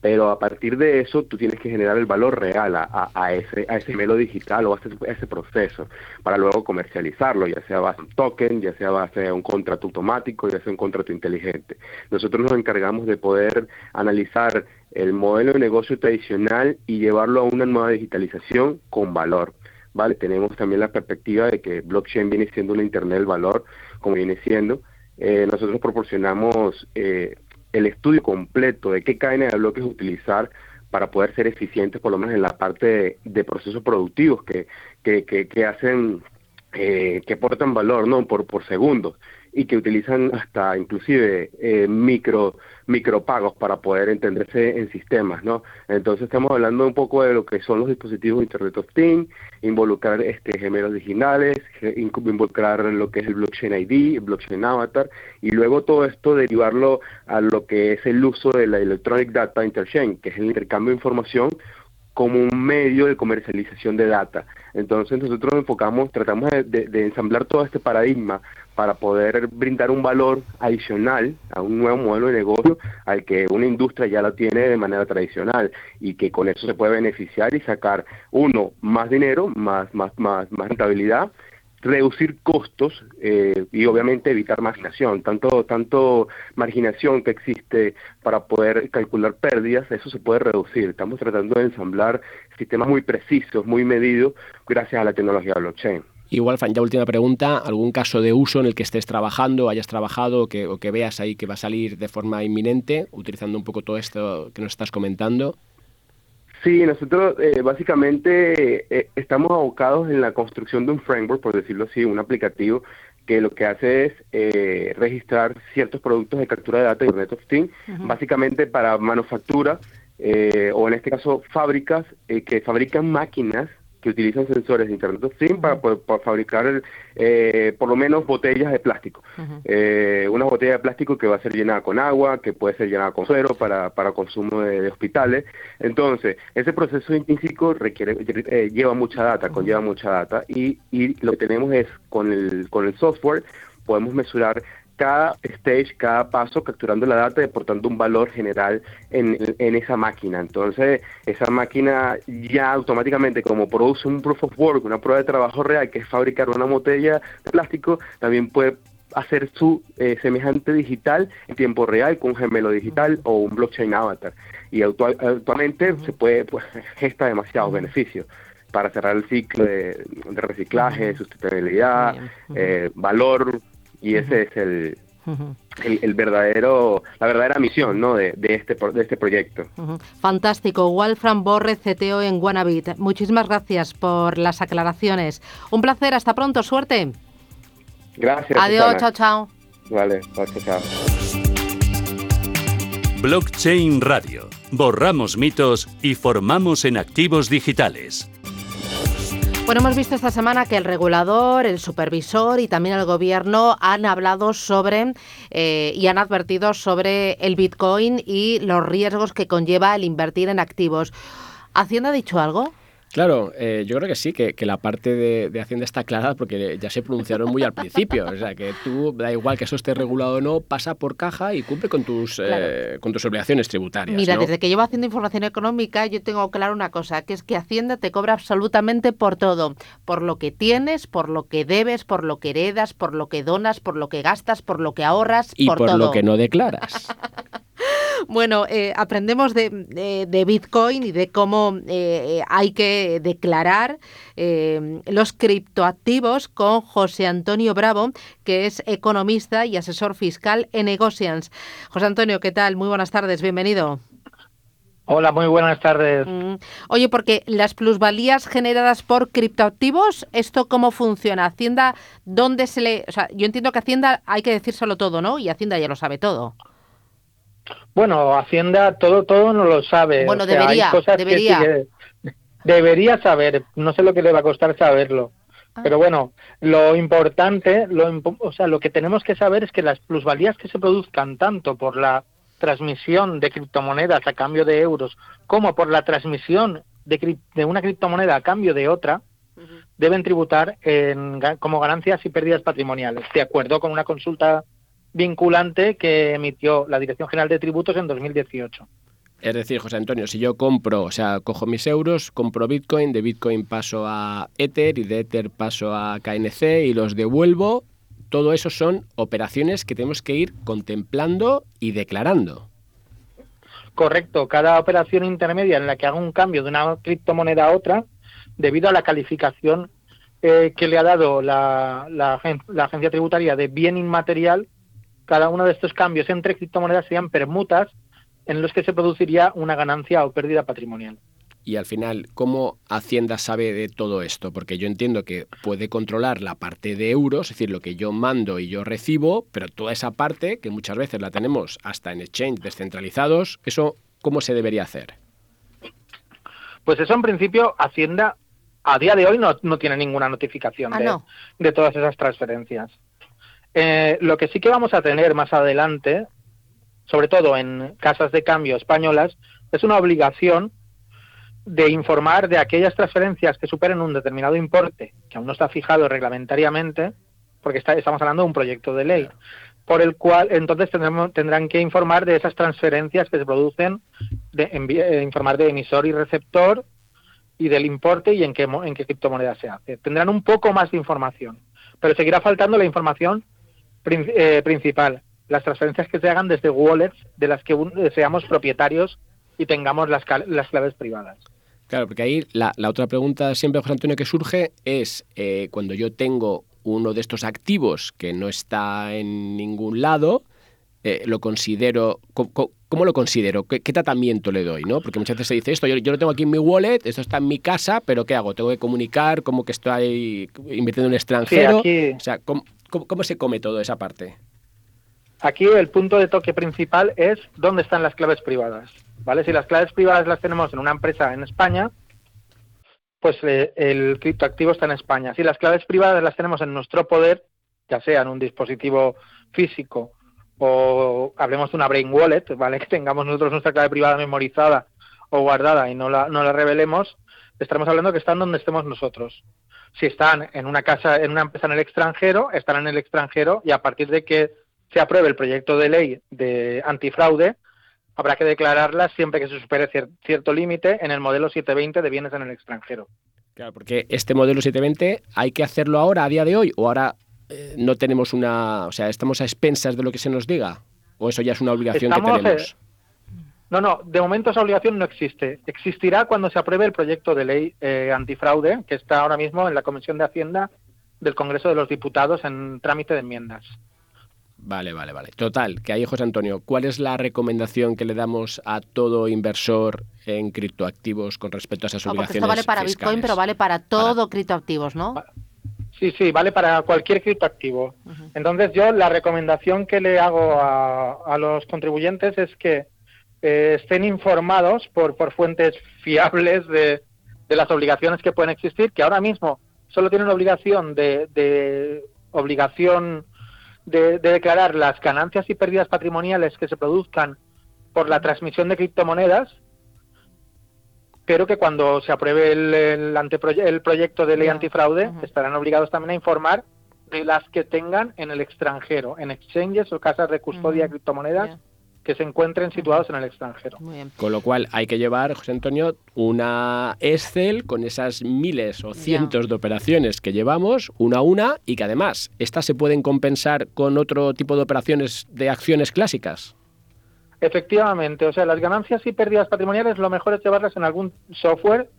pero a partir de eso tú tienes que generar el valor real a, a, ese a ese melo digital o a ese, proceso para luego comercializarlo, ya sea base un token, ya sea base un contrato automático, ya sea un contrato inteligente. Nosotros nos encargamos de poder analizar el modelo de negocio tradicional y llevarlo a una nueva digitalización con valor. ¿Vale? Tenemos también la perspectiva de que blockchain viene siendo una Internet del valor, como viene siendo. Eh, nosotros proporcionamos eh, el estudio completo de qué cadena de bloques utilizar para poder ser eficientes, por lo menos en la parte de, procesos productivos que, que, que, hacen, eh, que aportan valor no por, por segundos y que utilizan hasta inclusive eh, micro micropagos para poder entenderse en sistemas, ¿no? Entonces estamos hablando un poco de lo que son los dispositivos Internet of Things, involucrar este gemelos digitales, involucrar lo que es el blockchain ID, el blockchain avatar y luego todo esto derivarlo a lo que es el uso de la electronic data interchange, que es el intercambio de información como un medio de comercialización de data. Entonces nosotros nos enfocamos, tratamos de, ensamblar todo este paradigma para poder brindar un valor adicional a un nuevo modelo de negocio al que una industria ya lo tiene de manera tradicional y que con eso se puede beneficiar y sacar uno más dinero, más más más, rentabilidad reducir costos eh, y obviamente evitar marginación, tanto tanto marginación que existe para poder calcular pérdidas, eso se puede reducir. Estamos tratando de ensamblar sistemas muy precisos, muy medidos, gracias a la tecnología blockchain. Igual, ya última pregunta, ¿algún caso de uso en el que estés trabajando, hayas trabajado que, o que veas ahí que va a salir de forma inminente, utilizando un poco todo esto que nos estás comentando? Sí, nosotros eh, básicamente eh, estamos abocados en la construcción de un framework, por decirlo así, un aplicativo que lo que hace es eh, registrar ciertos productos de captura de datos de Internet of Things, básicamente para manufactura o en este caso fábricas que fabrican máquinas que utilizan sensores de Internet of Things para, poder, fabricar eh, por lo menos botellas de plástico. eh, una botella de plástico que va a ser llenada con agua, que puede ser llenada con suero para, para consumo de, hospitales. Entonces, ese proceso intrínseco requiere, eh, lleva mucha data, conlleva mucha data y, y lo que tenemos es con el, con el software podemos mesurar cada stage, cada paso, capturando la data y aportando un valor general en, en, esa máquina. Entonces, esa máquina ya automáticamente, como produce un proof of work, una prueba de trabajo real, que es fabricar una botella de plástico, también puede hacer su eh, semejante digital en tiempo real con un gemelo digital o un blockchain avatar. Y actualmente se puede, pues, gesta demasiados beneficios para cerrar el ciclo de, reciclaje, sustentabilidad, eh, valor, y ese es el, el, verdadero, la verdadera misión ¿no? de, este, de este proyecto. Fantástico. Wolfram Borre, CTO en Guanabit. Muchísimas gracias por las aclaraciones. Un placer, hasta pronto, suerte. Gracias. Adiós, chao, chao. Vale, chao, chao. Blockchain Radio. Borramos mitos y formamos en activos digitales. Bueno, hemos visto esta semana que el regulador, el supervisor y también el gobierno han hablado sobre eh, y han advertido sobre el Bitcoin y los riesgos que conlleva el invertir en activos. ¿Hacienda ha dicho algo? Claro, eh, yo creo que sí, que, la parte de, Hacienda está clara porque ya se pronunciaron muy al principio. O sea, que tú, da igual que eso esté regulado o no, pasa por caja y cumple con tus, eh, con tus obligaciones tributarias. Mira, desde que llevo haciendo información económica, yo tengo claro una cosa, que es que Hacienda te cobra absolutamente por todo. Por lo que tienes, por lo que debes, por lo que heredas, por lo que donas, por lo que gastas, por lo que ahorras, y por, por lo que no declaras. (laughs) Bueno, eh, aprendemos de, Bitcoin y de cómo eh, hay que declarar eh, los criptoactivos con José Antonio Bravo, que es economista y asesor fiscal en Negocians. José Antonio, ¿qué tal? Muy buenas tardes, bienvenido. Hola, muy buenas tardes. Mm. Oye, porque las plusvalías generadas por criptoactivos, ¿esto cómo funciona? Hacienda, ¿dónde se le...? O sea, yo entiendo que Hacienda hay que decírselo todo, ¿no? Y Hacienda ya lo sabe todo. Bueno, Hacienda todo todo no lo sabe. Bueno, debería, debería. debería saber. No sé lo que le va a costar saberlo. Ah. Pero bueno, lo importante, lo, o sea, lo que tenemos que saber es que las plusvalías que se produzcan tanto por la transmisión de criptomonedas a cambio de euros como por la transmisión de, de una criptomoneda a cambio de otra, deben tributar en, como ganancias y pérdidas patrimoniales, de acuerdo con una consulta vinculante que emitió la Dirección General de Tributos en 2018. Es decir, José Antonio, si yo compro, o sea, cojo mis euros, compro Bitcoin, de Bitcoin paso a Ether y de Ether paso a KNC y los devuelvo, todo eso son operaciones que tenemos que ir contemplando y declarando. Correcto, cada operación intermedia en la que hago un cambio de una criptomoneda a otra, debido a la calificación eh, que le ha dado la, la agencia tributaria de bien inmaterial, cada uno de estos cambios entre criptomonedas serían permutas en los que se produciría una ganancia o pérdida patrimonial. Y al final, ¿cómo Hacienda sabe de todo esto? Porque yo entiendo que puede controlar la parte de euros, es decir, lo que yo mando y yo recibo, pero toda esa parte, que muchas veces la tenemos hasta en exchange descentralizados, ¿eso cómo se debería hacer? Pues eso en principio Hacienda a día de hoy no, tiene ninguna notificación ah, de todas esas transferencias. Eh, lo que sí que vamos a tener más adelante, sobre todo en casas de cambio españolas, es una obligación de informar de aquellas transferencias que superen un determinado importe, que aún no está fijado reglamentariamente, porque estamos hablando de un proyecto de ley, por el cual entonces tendrán que informar de esas transferencias que se producen, de, eh, informar de emisor y receptor y del importe y en qué, en qué criptomoneda se hace. Tendrán un poco más de información, pero seguirá faltando la información eh, principal, las transferencias que se hagan desde wallets de las que seamos propietarios y tengamos las, las claves privadas. Claro, porque ahí la, otra pregunta siempre, José Antonio, que surge es eh, cuando yo tengo uno de estos activos que no está en ningún lado, eh, lo considero, ¿cómo, lo considero? ¿Qué, tratamiento le doy? ¿no? Porque muchas veces se dice esto, yo, yo, lo tengo aquí en mi wallet, esto está en mi casa, pero ¿qué hago? ¿Tengo que comunicar como que estoy invirtiendo en un extranjero? O sea, ¿cómo, ¿Cómo, se come toda esa parte? Aquí el punto de toque principal es dónde están las claves privadas. ¿vale? Si las claves privadas las tenemos en una empresa en España, pues eh, el criptoactivo está en España. Si las claves privadas las tenemos en nuestro poder, ya sea en un dispositivo físico o hablemos de una brain wallet, ¿vale? (laughs) Que tengamos nosotros nuestra clave privada memorizada o guardada y no la, no la revelemos, estaremos hablando que están donde estemos nosotros si están en una casa, en una empresa en el extranjero, estarán en el extranjero y a partir de que se apruebe el proyecto de ley de antifraude, habrá que declararlas siempre que se supere cierto límite en el modelo 720 de bienes en el extranjero. Claro, porque este modelo 720 hay que hacerlo ahora, a día de hoy, o ahora eh, no tenemos una, o sea, estamos a expensas de lo que se nos diga, o eso ya es una obligación que tenemos. No, no, de momento esa obligación no existe. Existirá cuando se apruebe el proyecto de ley eh, antifraude, que está ahora mismo en la Comisión de Hacienda del Congreso de los Diputados en trámite de enmiendas. Vale, vale, vale. Total, que ahí, José Antonio, ¿cuál es la recomendación que le damos a todo inversor en criptoactivos con respecto a esas No, obligaciones esto vale para fiscales? Bitcoin, pero vale para todo criptoactivos, ¿no? Sí, sí, vale para cualquier criptoactivo. Entonces yo la recomendación que le hago a, a los contribuyentes es que eh, estén informados por, por fuentes (laughs) fiables de, de las obligaciones que pueden existir, que ahora mismo solo tienen obligación de, de obligación de, de declarar las ganancias y pérdidas patrimoniales que se produzcan por la transmisión de criptomonedas, pero que cuando se apruebe el, el, anteproye- el proyecto de ley antifraude estarán obligados también a informar de las que tengan en el extranjero, en exchanges o casas de custodia de criptomonedas. Que se encuentren situados en el extranjero. Muy bien. Con lo cual hay que llevar, José Antonio, una Excel con esas miles o cientos de operaciones que llevamos, una a una, y que además estas se pueden compensar con otro tipo de operaciones de acciones clásicas. Efectivamente, o sea, las ganancias y pérdidas patrimoniales lo mejor es llevarlas en algún software.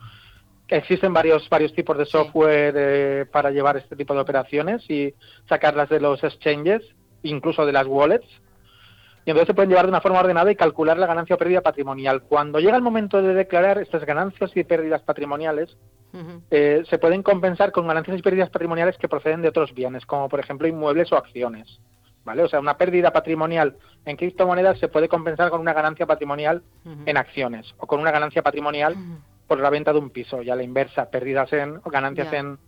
Existen varios varios tipos de software eh, para llevar este tipo de operaciones y sacarlas de los exchanges, incluso de las wallets. Y entonces se pueden llevar de una forma ordenada y calcular la ganancia o pérdida patrimonial. Cuando llega el momento de declarar estas ganancias y pérdidas patrimoniales, eh, se pueden compensar con ganancias y pérdidas patrimoniales que proceden de otros bienes, como por ejemplo inmuebles o acciones. ¿Vale? O sea, una pérdida patrimonial en criptomonedas se puede compensar con una ganancia patrimonial en acciones o con una ganancia patrimonial por la venta de un piso. Ya la inversa, pérdidas en o ganancias en,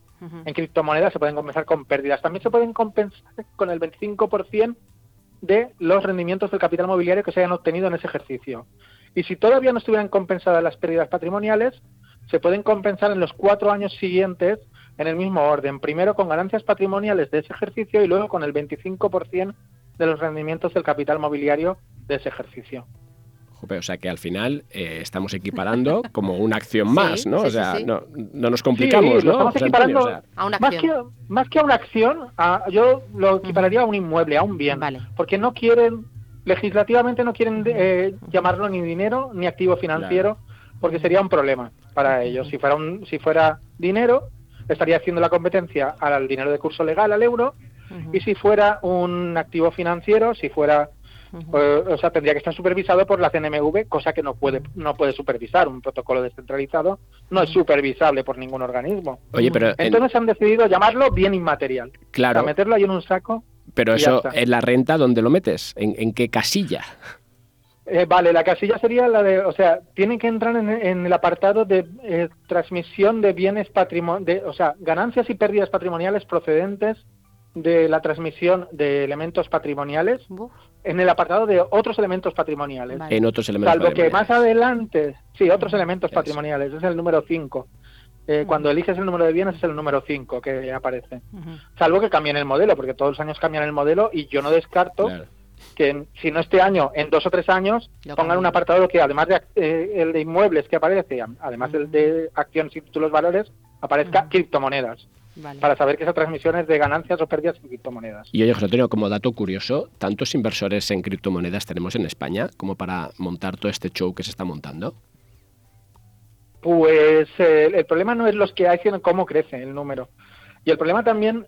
en criptomonedas se pueden compensar con pérdidas. También se pueden compensar con el 25% de los rendimientos del capital mobiliario que se hayan obtenido en ese ejercicio. Y si todavía no estuvieran compensadas las pérdidas patrimoniales, se pueden compensar en los cuatro años siguientes en el mismo orden. Primero con ganancias patrimoniales de ese ejercicio y luego con el 25% de los rendimientos del capital mobiliario de ese ejercicio. Jope, O sea que al final eh, estamos equiparando como una acción Sí, más, ¿no? sí, o sea, sí. No, no nos complicamos, ¿no? estamos Antonio? equiparando O sea, A una más acción. que, más que a una acción, a- yo lo equipararía a un inmueble, a un bien. Vale. Porque no quieren, legislativamente no quieren eh, llamarlo ni dinero ni activo financiero, porque sería un problema para ellos. Si fuera, un, si fuera dinero, estaría haciendo la competencia al dinero de curso legal, al euro, y si fuera un activo financiero, si fuera Eh, o sea, tendría que estar supervisado por la CNMV, cosa que no puede no puede supervisar. Un protocolo descentralizado no es supervisable por ningún organismo. Oye, pero en- Entonces han decidido llamarlo bien inmaterial. claro, O sea, meterlo ahí en un saco. pero eso en la renta, ¿dónde lo metes? ¿En, en qué casilla? Eh, vale, la casilla sería la de, o sea, tienen que entrar en, en el apartado de eh, transmisión de bienes patrimoniales, o sea, ganancias y pérdidas patrimoniales procedentes de la transmisión de elementos patrimoniales en el apartado de otros elementos patrimoniales. Vale. En otros elementos Salvo que más adelante, sí, otros elementos Eso. patrimoniales, es el número 5. cuando eliges el número de bienes es el número 5 que aparece. Salvo que cambien el modelo, porque todos los años cambian el modelo y yo no descarto Claro. que en- si no este año, en dos o tres años, pongan un apartado que además de ac- eh, el de inmuebles que aparece, además del de acciones y títulos valores, aparezca criptomonedas, Vale. para saber que esa transmisión es de ganancias o pérdidas en criptomonedas. Y oye, José Antonio, como dato curioso, ¿tantos inversores en criptomonedas tenemos en España como para montar todo este show que se está montando? Pues eh, el problema no es los que hay, sino cómo crece el número. Y el problema también,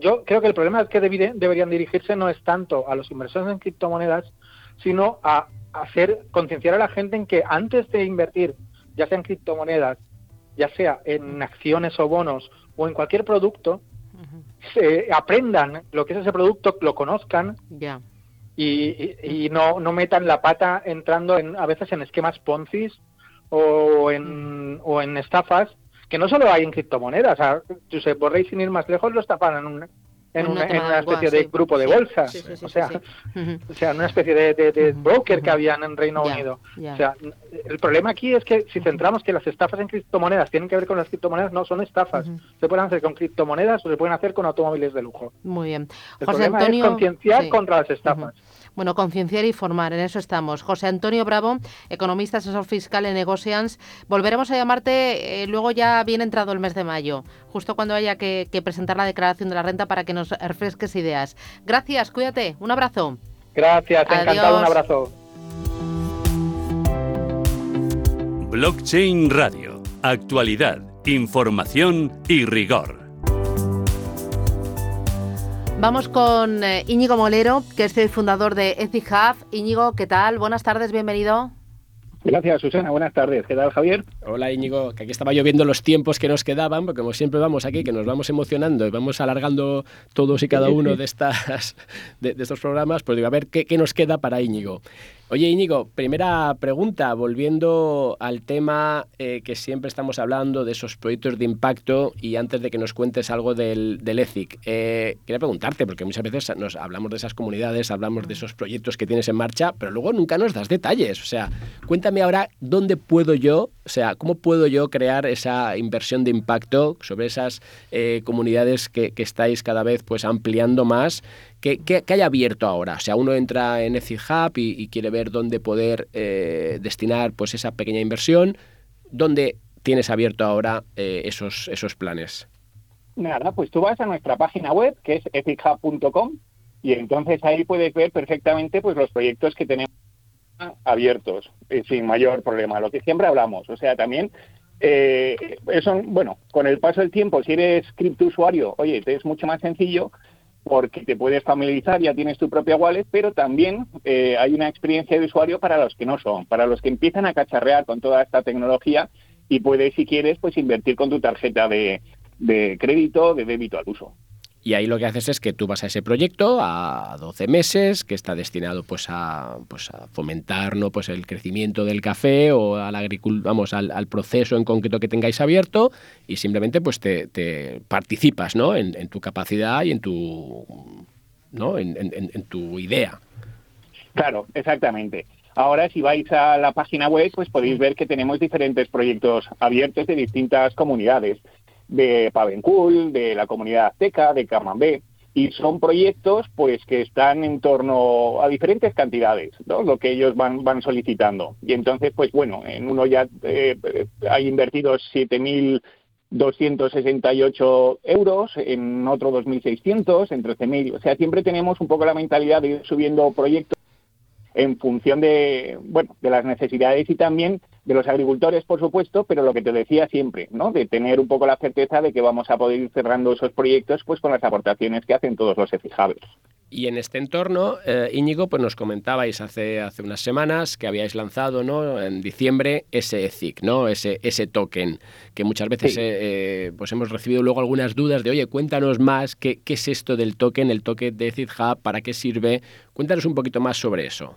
yo creo que el problema que debi- deberían dirigirse no es tanto a los inversores en criptomonedas, sino a hacer concienciar a la gente en que antes de invertir, ya sea en criptomonedas, ya sea en acciones o bonos o en cualquier producto, se aprendan lo que es ese producto, lo conozcan y, y- y no, no metan la pata entrando en, a veces en esquemas Ponzi o en, o en estafas que no solo hay en criptomonedas. O sea, Josep Borrell, sin ir más lejos, lo estafaron en, un- en, En una, en (laughs) una especie de grupo de bolsa. o sea, o sea, en una especie de, broker que habían en Reino Unido. O sea, el problema aquí es que si centramos que las estafas en criptomonedas tienen que ver con las criptomonedas, no son estafas. Se pueden hacer con criptomonedas o se pueden hacer con automóviles de lujo. Muy bien. El José problema Antonio. es concienciar sí. contra las estafas. Bueno, concienciar y formar, en eso estamos. José Antonio Bravo, economista, asesor fiscal en Negocians. Volveremos a llamarte eh, luego ya bien entrado el mes de mayo, justo cuando haya que, que presentar la declaración de la renta para que nos refresques ideas. Gracias, cuídate, un abrazo. Gracias, encantado, un Adiós. abrazo. Blockchain Radio. Actualidad, información y rigor. Vamos con eh, Íñigo Molero, que es el fundador de Ethic Hub. Íñigo, ¿qué tal? Buenas tardes, bienvenido. Gracias, Susana. Buenas tardes. ¿Qué tal, Javier? Hola, Íñigo. Que aquí estaba lloviendo los tiempos que nos quedaban, porque como siempre vamos aquí, que nos vamos emocionando y vamos alargando todos y cada uno de, (laughs) estas, de, estos programas, pues digo, a ver, ¿qué, ¿qué, nos queda para Íñigo? Oye, Íñigo, primera pregunta, volviendo al tema eh, que siempre estamos hablando de esos proyectos de impacto y antes de que nos cuentes algo del, del ETHIC, eh, quería preguntarte, porque muchas veces nos hablamos de esas comunidades, hablamos de esos proyectos que tienes en marcha, pero luego nunca nos das detalles. O sea, cuéntame ahora dónde puedo yo, o sea, cómo puedo yo crear esa inversión de impacto sobre esas eh, comunidades que, que estáis cada vez pues ampliando más ¿Qué, hay abierto ahora? O sea, uno entra en Hub y, quiere ver dónde poder eh, destinar pues, esa pequeña inversión. ¿Dónde tienes abierto ahora eh, esos, esos planes? Nada, pues tú vas a nuestra página web, que es ethichub.com, y entonces ahí puedes ver perfectamente pues, los proyectos que tenemos abiertos, eh, sin mayor problema. Lo que siempre hablamos, o sea, también eso, bueno, con el paso del tiempo, si eres cripto-usuario, oye, es mucho más sencillo, porque te puedes familiarizar, ya tienes tu propia wallet, pero también eh, hay una experiencia de usuario para los que no son, para los que empiezan a cacharrear con toda esta tecnología y puedes, si quieres, pues invertir con tu tarjeta de, de crédito, de débito al uso. Y ahí lo que haces es que tú vas a ese proyecto a 12 meses, que está destinado pues a, pues a fomentar ¿no? pues el crecimiento del café o al, vamos, al, proceso en concreto que tengáis abierto y simplemente pues te, participas ¿no? En, tu capacidad y en tu, ¿no? En, en, tu idea. Claro, exactamente. Ahora, si vais a la página web, pues podéis ver que tenemos diferentes proyectos abiertos de distintas comunidades de Pavencul, de la comunidad azteca, de Camambé, y son proyectos pues que están en torno a diferentes cantidades, ¿no? lo que ellos van, van solicitando. Y entonces, pues bueno, en uno ya eh, hay invertidos 7.268 euros, en otro 2.600, en 13.000. O sea, siempre tenemos un poco la mentalidad de ir subiendo proyectos en función de, bueno, de las necesidades y también de los agricultores, por supuesto, pero lo que te decía siempre, ¿no? De tener un poco la certeza de que vamos a poder ir cerrando esos proyectos pues con las aportaciones que hacen todos los efijables. Y en este entorno, eh, Íñigo, pues nos comentabais hace, hace unas semanas que habíais lanzado ¿no? en diciembre ese ETHIC, ¿no? ese, ese token, que muchas veces eh, eh, pues hemos recibido luego algunas dudas de, oye, cuéntanos más, ¿qué, qué es esto del token, el token de ETHIC Hub, para qué sirve? Cuéntanos un poquito más sobre eso.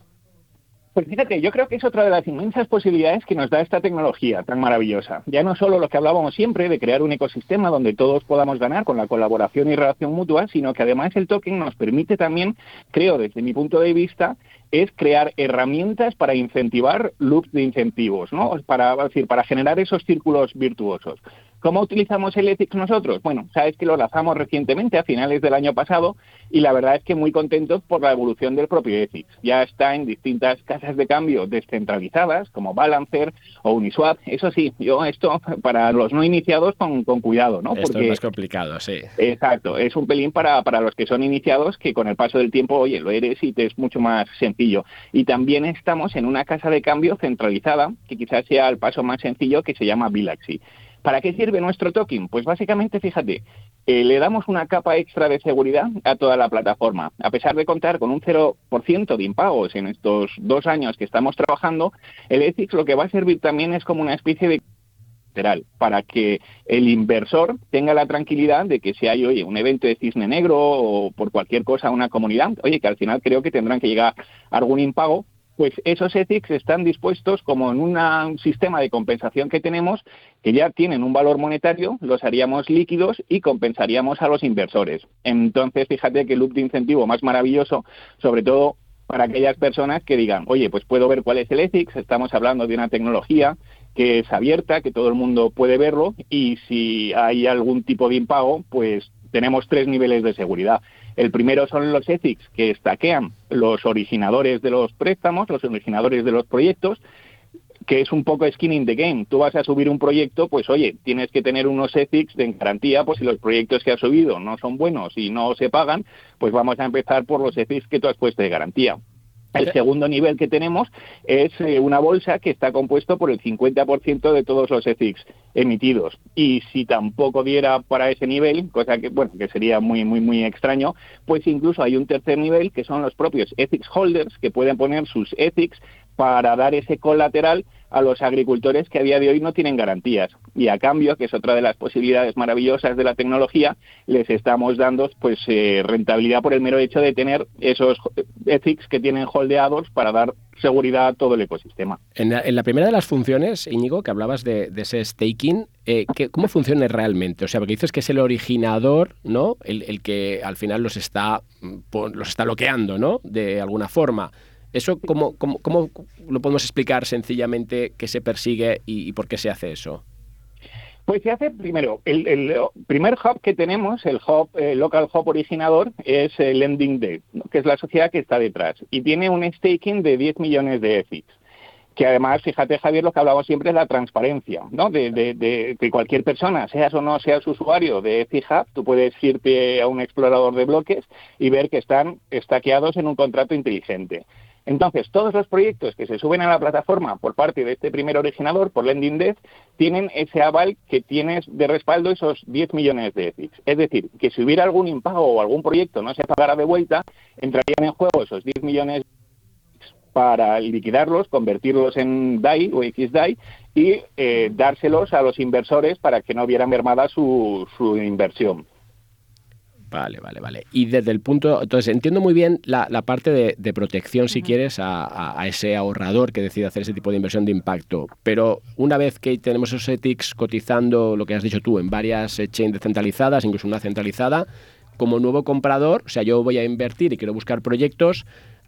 Pues fíjate, yo creo que es otra de las inmensas posibilidades que nos da esta tecnología tan maravillosa. Ya no solo lo que hablábamos siempre de crear un ecosistema donde todos podamos ganar con la colaboración y relación mutua, sino que además el token nos permite también, creo desde mi punto de vista, es crear herramientas para incentivar loops de incentivos, ¿no? Para, decir, para generar esos círculos virtuosos. ¿Cómo utilizamos el Ethics nosotros? Bueno, sabes que lo lanzamos recientemente, a finales del año pasado, y la verdad es que muy contentos por la evolución del propio Ethics. Ya está en distintas casas de cambio descentralizadas, como Balancer o Uniswap. Eso sí, yo esto para los no iniciados con, cuidado, ¿no? Esto es más complicado, sí. Exacto, es un pelín para, para los que son iniciados que con el paso del tiempo, oye, lo eres y te es mucho más sencillo. Y también estamos en una casa de cambio centralizada, que quizás sea el paso más sencillo, que se llama Bilaxi. ¿Para qué sirve nuestro token? Pues básicamente, fíjate, eh, le damos una capa extra de seguridad a toda la plataforma. A pesar de contar con un 0% de impagos en estos dos años que estamos trabajando, el Ethics lo que va a servir también es como una especie de para que el inversor tenga la tranquilidad de que si hay oye, un evento de cisne negro o por cualquier cosa una comunidad, oye, que al final creo que tendrán que llegar algún impago, pues esos ethics están dispuestos como en un sistema de compensación que tenemos, que ya tienen un valor monetario, los haríamos líquidos y compensaríamos a los inversores. Entonces, fíjate que loop de incentivo más maravilloso, sobre todo para aquellas personas que digan, oye, pues puedo ver cuál es el ethics, estamos hablando de una tecnología que es abierta, que todo el mundo puede verlo y si hay algún tipo de impago, pues tenemos tres niveles de seguridad. El primero son los ethics que estaquean los originadores de los préstamos, los originadores de los proyectos, que es un poco skin in the game. Tú vas a subir un proyecto, pues oye, tienes que tener unos ethics de garantía, pues si los proyectos que has subido no son buenos y no se pagan, pues vamos a empezar por los ethics que tú has puesto de garantía. El segundo nivel que tenemos es eh, una bolsa que está compuesto por el 50% de todos los ethics emitidos. Y si tampoco diera para ese nivel, cosa que bueno, que sería muy muy muy extraño, pues incluso hay un tercer nivel que son los propios ethics holders que pueden poner sus ethics para dar ese colateral a los agricultores que a día de hoy no tienen garantías. Y a cambio, que es otra de las posibilidades maravillosas de la tecnología, les estamos dando pues eh, rentabilidad por el mero hecho de tener esos ethics que tienen holdeados para dar seguridad a todo el ecosistema. En la, primera de las funciones, Íñigo, que hablabas de, ese staking, eh, ¿cómo funciona realmente? O sea, porque dices que es el originador, ¿no? El, el que al final los está, mm, los está bloqueando, ¿no? De alguna forma. ¿Eso cómo, cómo, cómo, lo podemos explicar sencillamente qué se persigue y, por qué se hace eso? Pues se hace primero, el, primer hub que tenemos, el hub, local hub originador, es el Lending Debt, que es la sociedad que está detrás, y tiene un staking de 10 millones de EFIX que además, fíjate Javier, lo que hablamos siempre es la transparencia, ¿no? De, de, que cualquier persona, seas o no seas usuario de Hub, tú puedes irte a un explorador de bloques y ver que están estaqueados en un contrato inteligente. Entonces, todos los proyectos que se suben a la plataforma por parte de este primer originador, por Lending Dev, tienen ese aval que tienes de respaldo esos 10 millones de ETHICS. Es decir, que si hubiera algún impago o algún proyecto no se pagara de vuelta, entrarían en juego esos 10 millones para liquidarlos, convertirlos en DAI o XDAI y eh, dárselos a los inversores para que no vieran mermada su inversión. Vale, vale, vale. Y desde el punto, entonces entiendo muy bien la, parte de, protección, si quieres, a, ese ahorrador que decide hacer ese tipo de inversión de impacto. Pero una vez que tenemos esos ethics cotizando, lo que has dicho tú, en varias chains descentralizadas, incluso una centralizada, como nuevo comprador, o sea, yo voy a invertir y quiero buscar proyectos,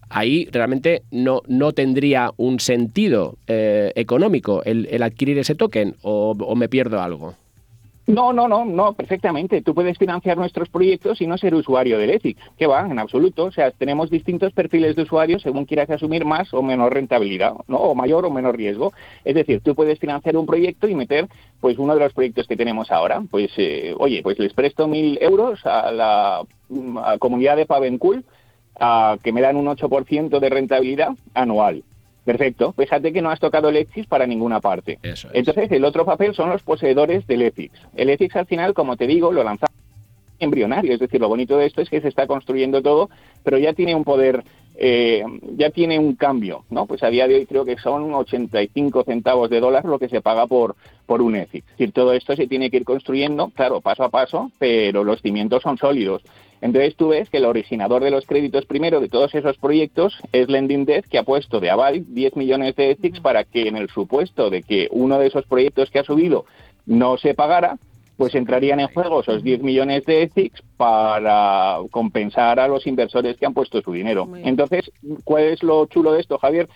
ahí realmente no, no tendría un sentido eh, económico el, adquirir ese token o me pierdo algo. No, no, no, no, perfectamente. Tú puedes financiar nuestros proyectos y no ser usuario del ETIC. ¿Qué va? En absoluto. O sea, tenemos distintos perfiles de usuarios según quieras asumir más o menor rentabilidad, ¿no? O mayor o menor riesgo. Es decir, tú puedes financiar un proyecto y meter, pues, uno de los proyectos que tenemos ahora. Pues, eh, oye, pues les presto mil euros a la comunidad de Pavencool a que me dan un 8% de rentabilidad anual. Perfecto. Fíjate que no has tocado el para ninguna parte. Entonces, el otro papel son los poseedores del ETHIX. El ETHIX, al final, como te digo, lo lanzamos embrionario. Es decir, lo bonito de esto es que se está construyendo todo, pero ya tiene un poder, eh, ya tiene un cambio, ¿no? Pues a día de hoy creo que son 85 centavos de dólar lo que se paga por, por un ETHIX. Es decir, todo esto se tiene que ir construyendo, claro, paso a paso, pero los cimientos son sólidos. Entonces tú ves que el originador de los créditos primero de todos esos proyectos es Lending Debt, que ha puesto de aval 10 millones de ethics para que en el supuesto de que uno de esos proyectos que ha subido no se pagara, pues entrarían en juego esos 10 millones de ethics para compensar a los inversores que han puesto su dinero. Entonces, ¿cuál es lo chulo de esto, Javier?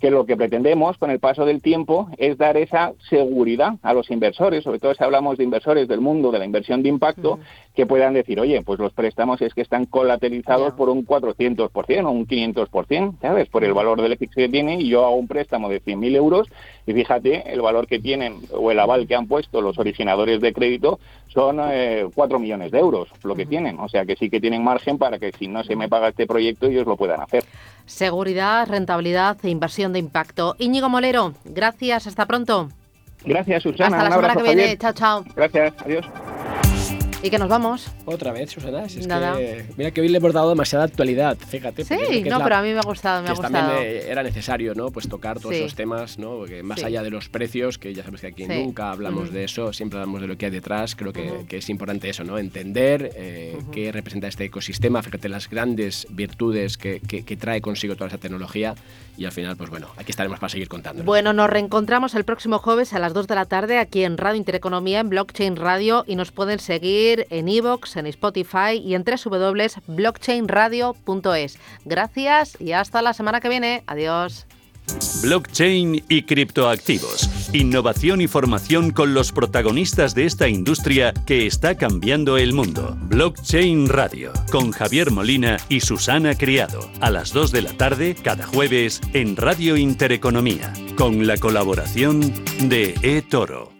Que lo que pretendemos con el paso del tiempo es dar esa seguridad a los inversores, sobre todo si hablamos de inversores del mundo de la inversión de impacto, que puedan decir, oye, pues los préstamos es que están colateralizados por un 400% o un 500%, ¿sabes? Por el valor del EFIX que tiene y yo hago un préstamo de 100.000 euros y fíjate, el valor que tienen o el aval que han puesto los originadores de crédito son eh, 4 millones de euros lo que tienen. O sea que sí que tienen margen para que si no se me paga este proyecto ellos lo puedan hacer. Seguridad, rentabilidad e inversión de impacto. Íñigo Molero, gracias, hasta pronto. Gracias, Susana. Hasta la semana que viene. Chao, chao. Gracias, adiós. Y que nos vamos. Otra vez, Susana. es Que, mira que hoy le hemos dado demasiada actualidad, fíjate. Sí, no, pero a mí me ha gustado, me ha gustado. También era necesario, ¿no? Pues tocar todos esos temas, ¿no? Porque más allá de los precios, que ya sabes que aquí nunca hablamos de eso, siempre hablamos de lo que hay detrás. Creo que, que es importante eso, ¿no? Entender eh, qué representa este ecosistema, fíjate las grandes virtudes que, que, trae consigo toda esa tecnología. Y al final, pues bueno, aquí estaremos para seguir contando. Bueno, nos reencontramos el próximo jueves a las 2 de la tarde aquí en Radio Intereconomía, en Blockchain Radio, y nos pueden seguir en iVoox, en Spotify y en www.blockchainradio.es. Gracias y hasta la semana que viene. Adiós. Blockchain y criptoactivos. Innovación y formación con los protagonistas de esta industria que está cambiando el mundo. Blockchain Radio, con Javier Molina y Susana Criado, a las 2 de la tarde cada jueves en Radio Intereconomía, con la colaboración de eToro.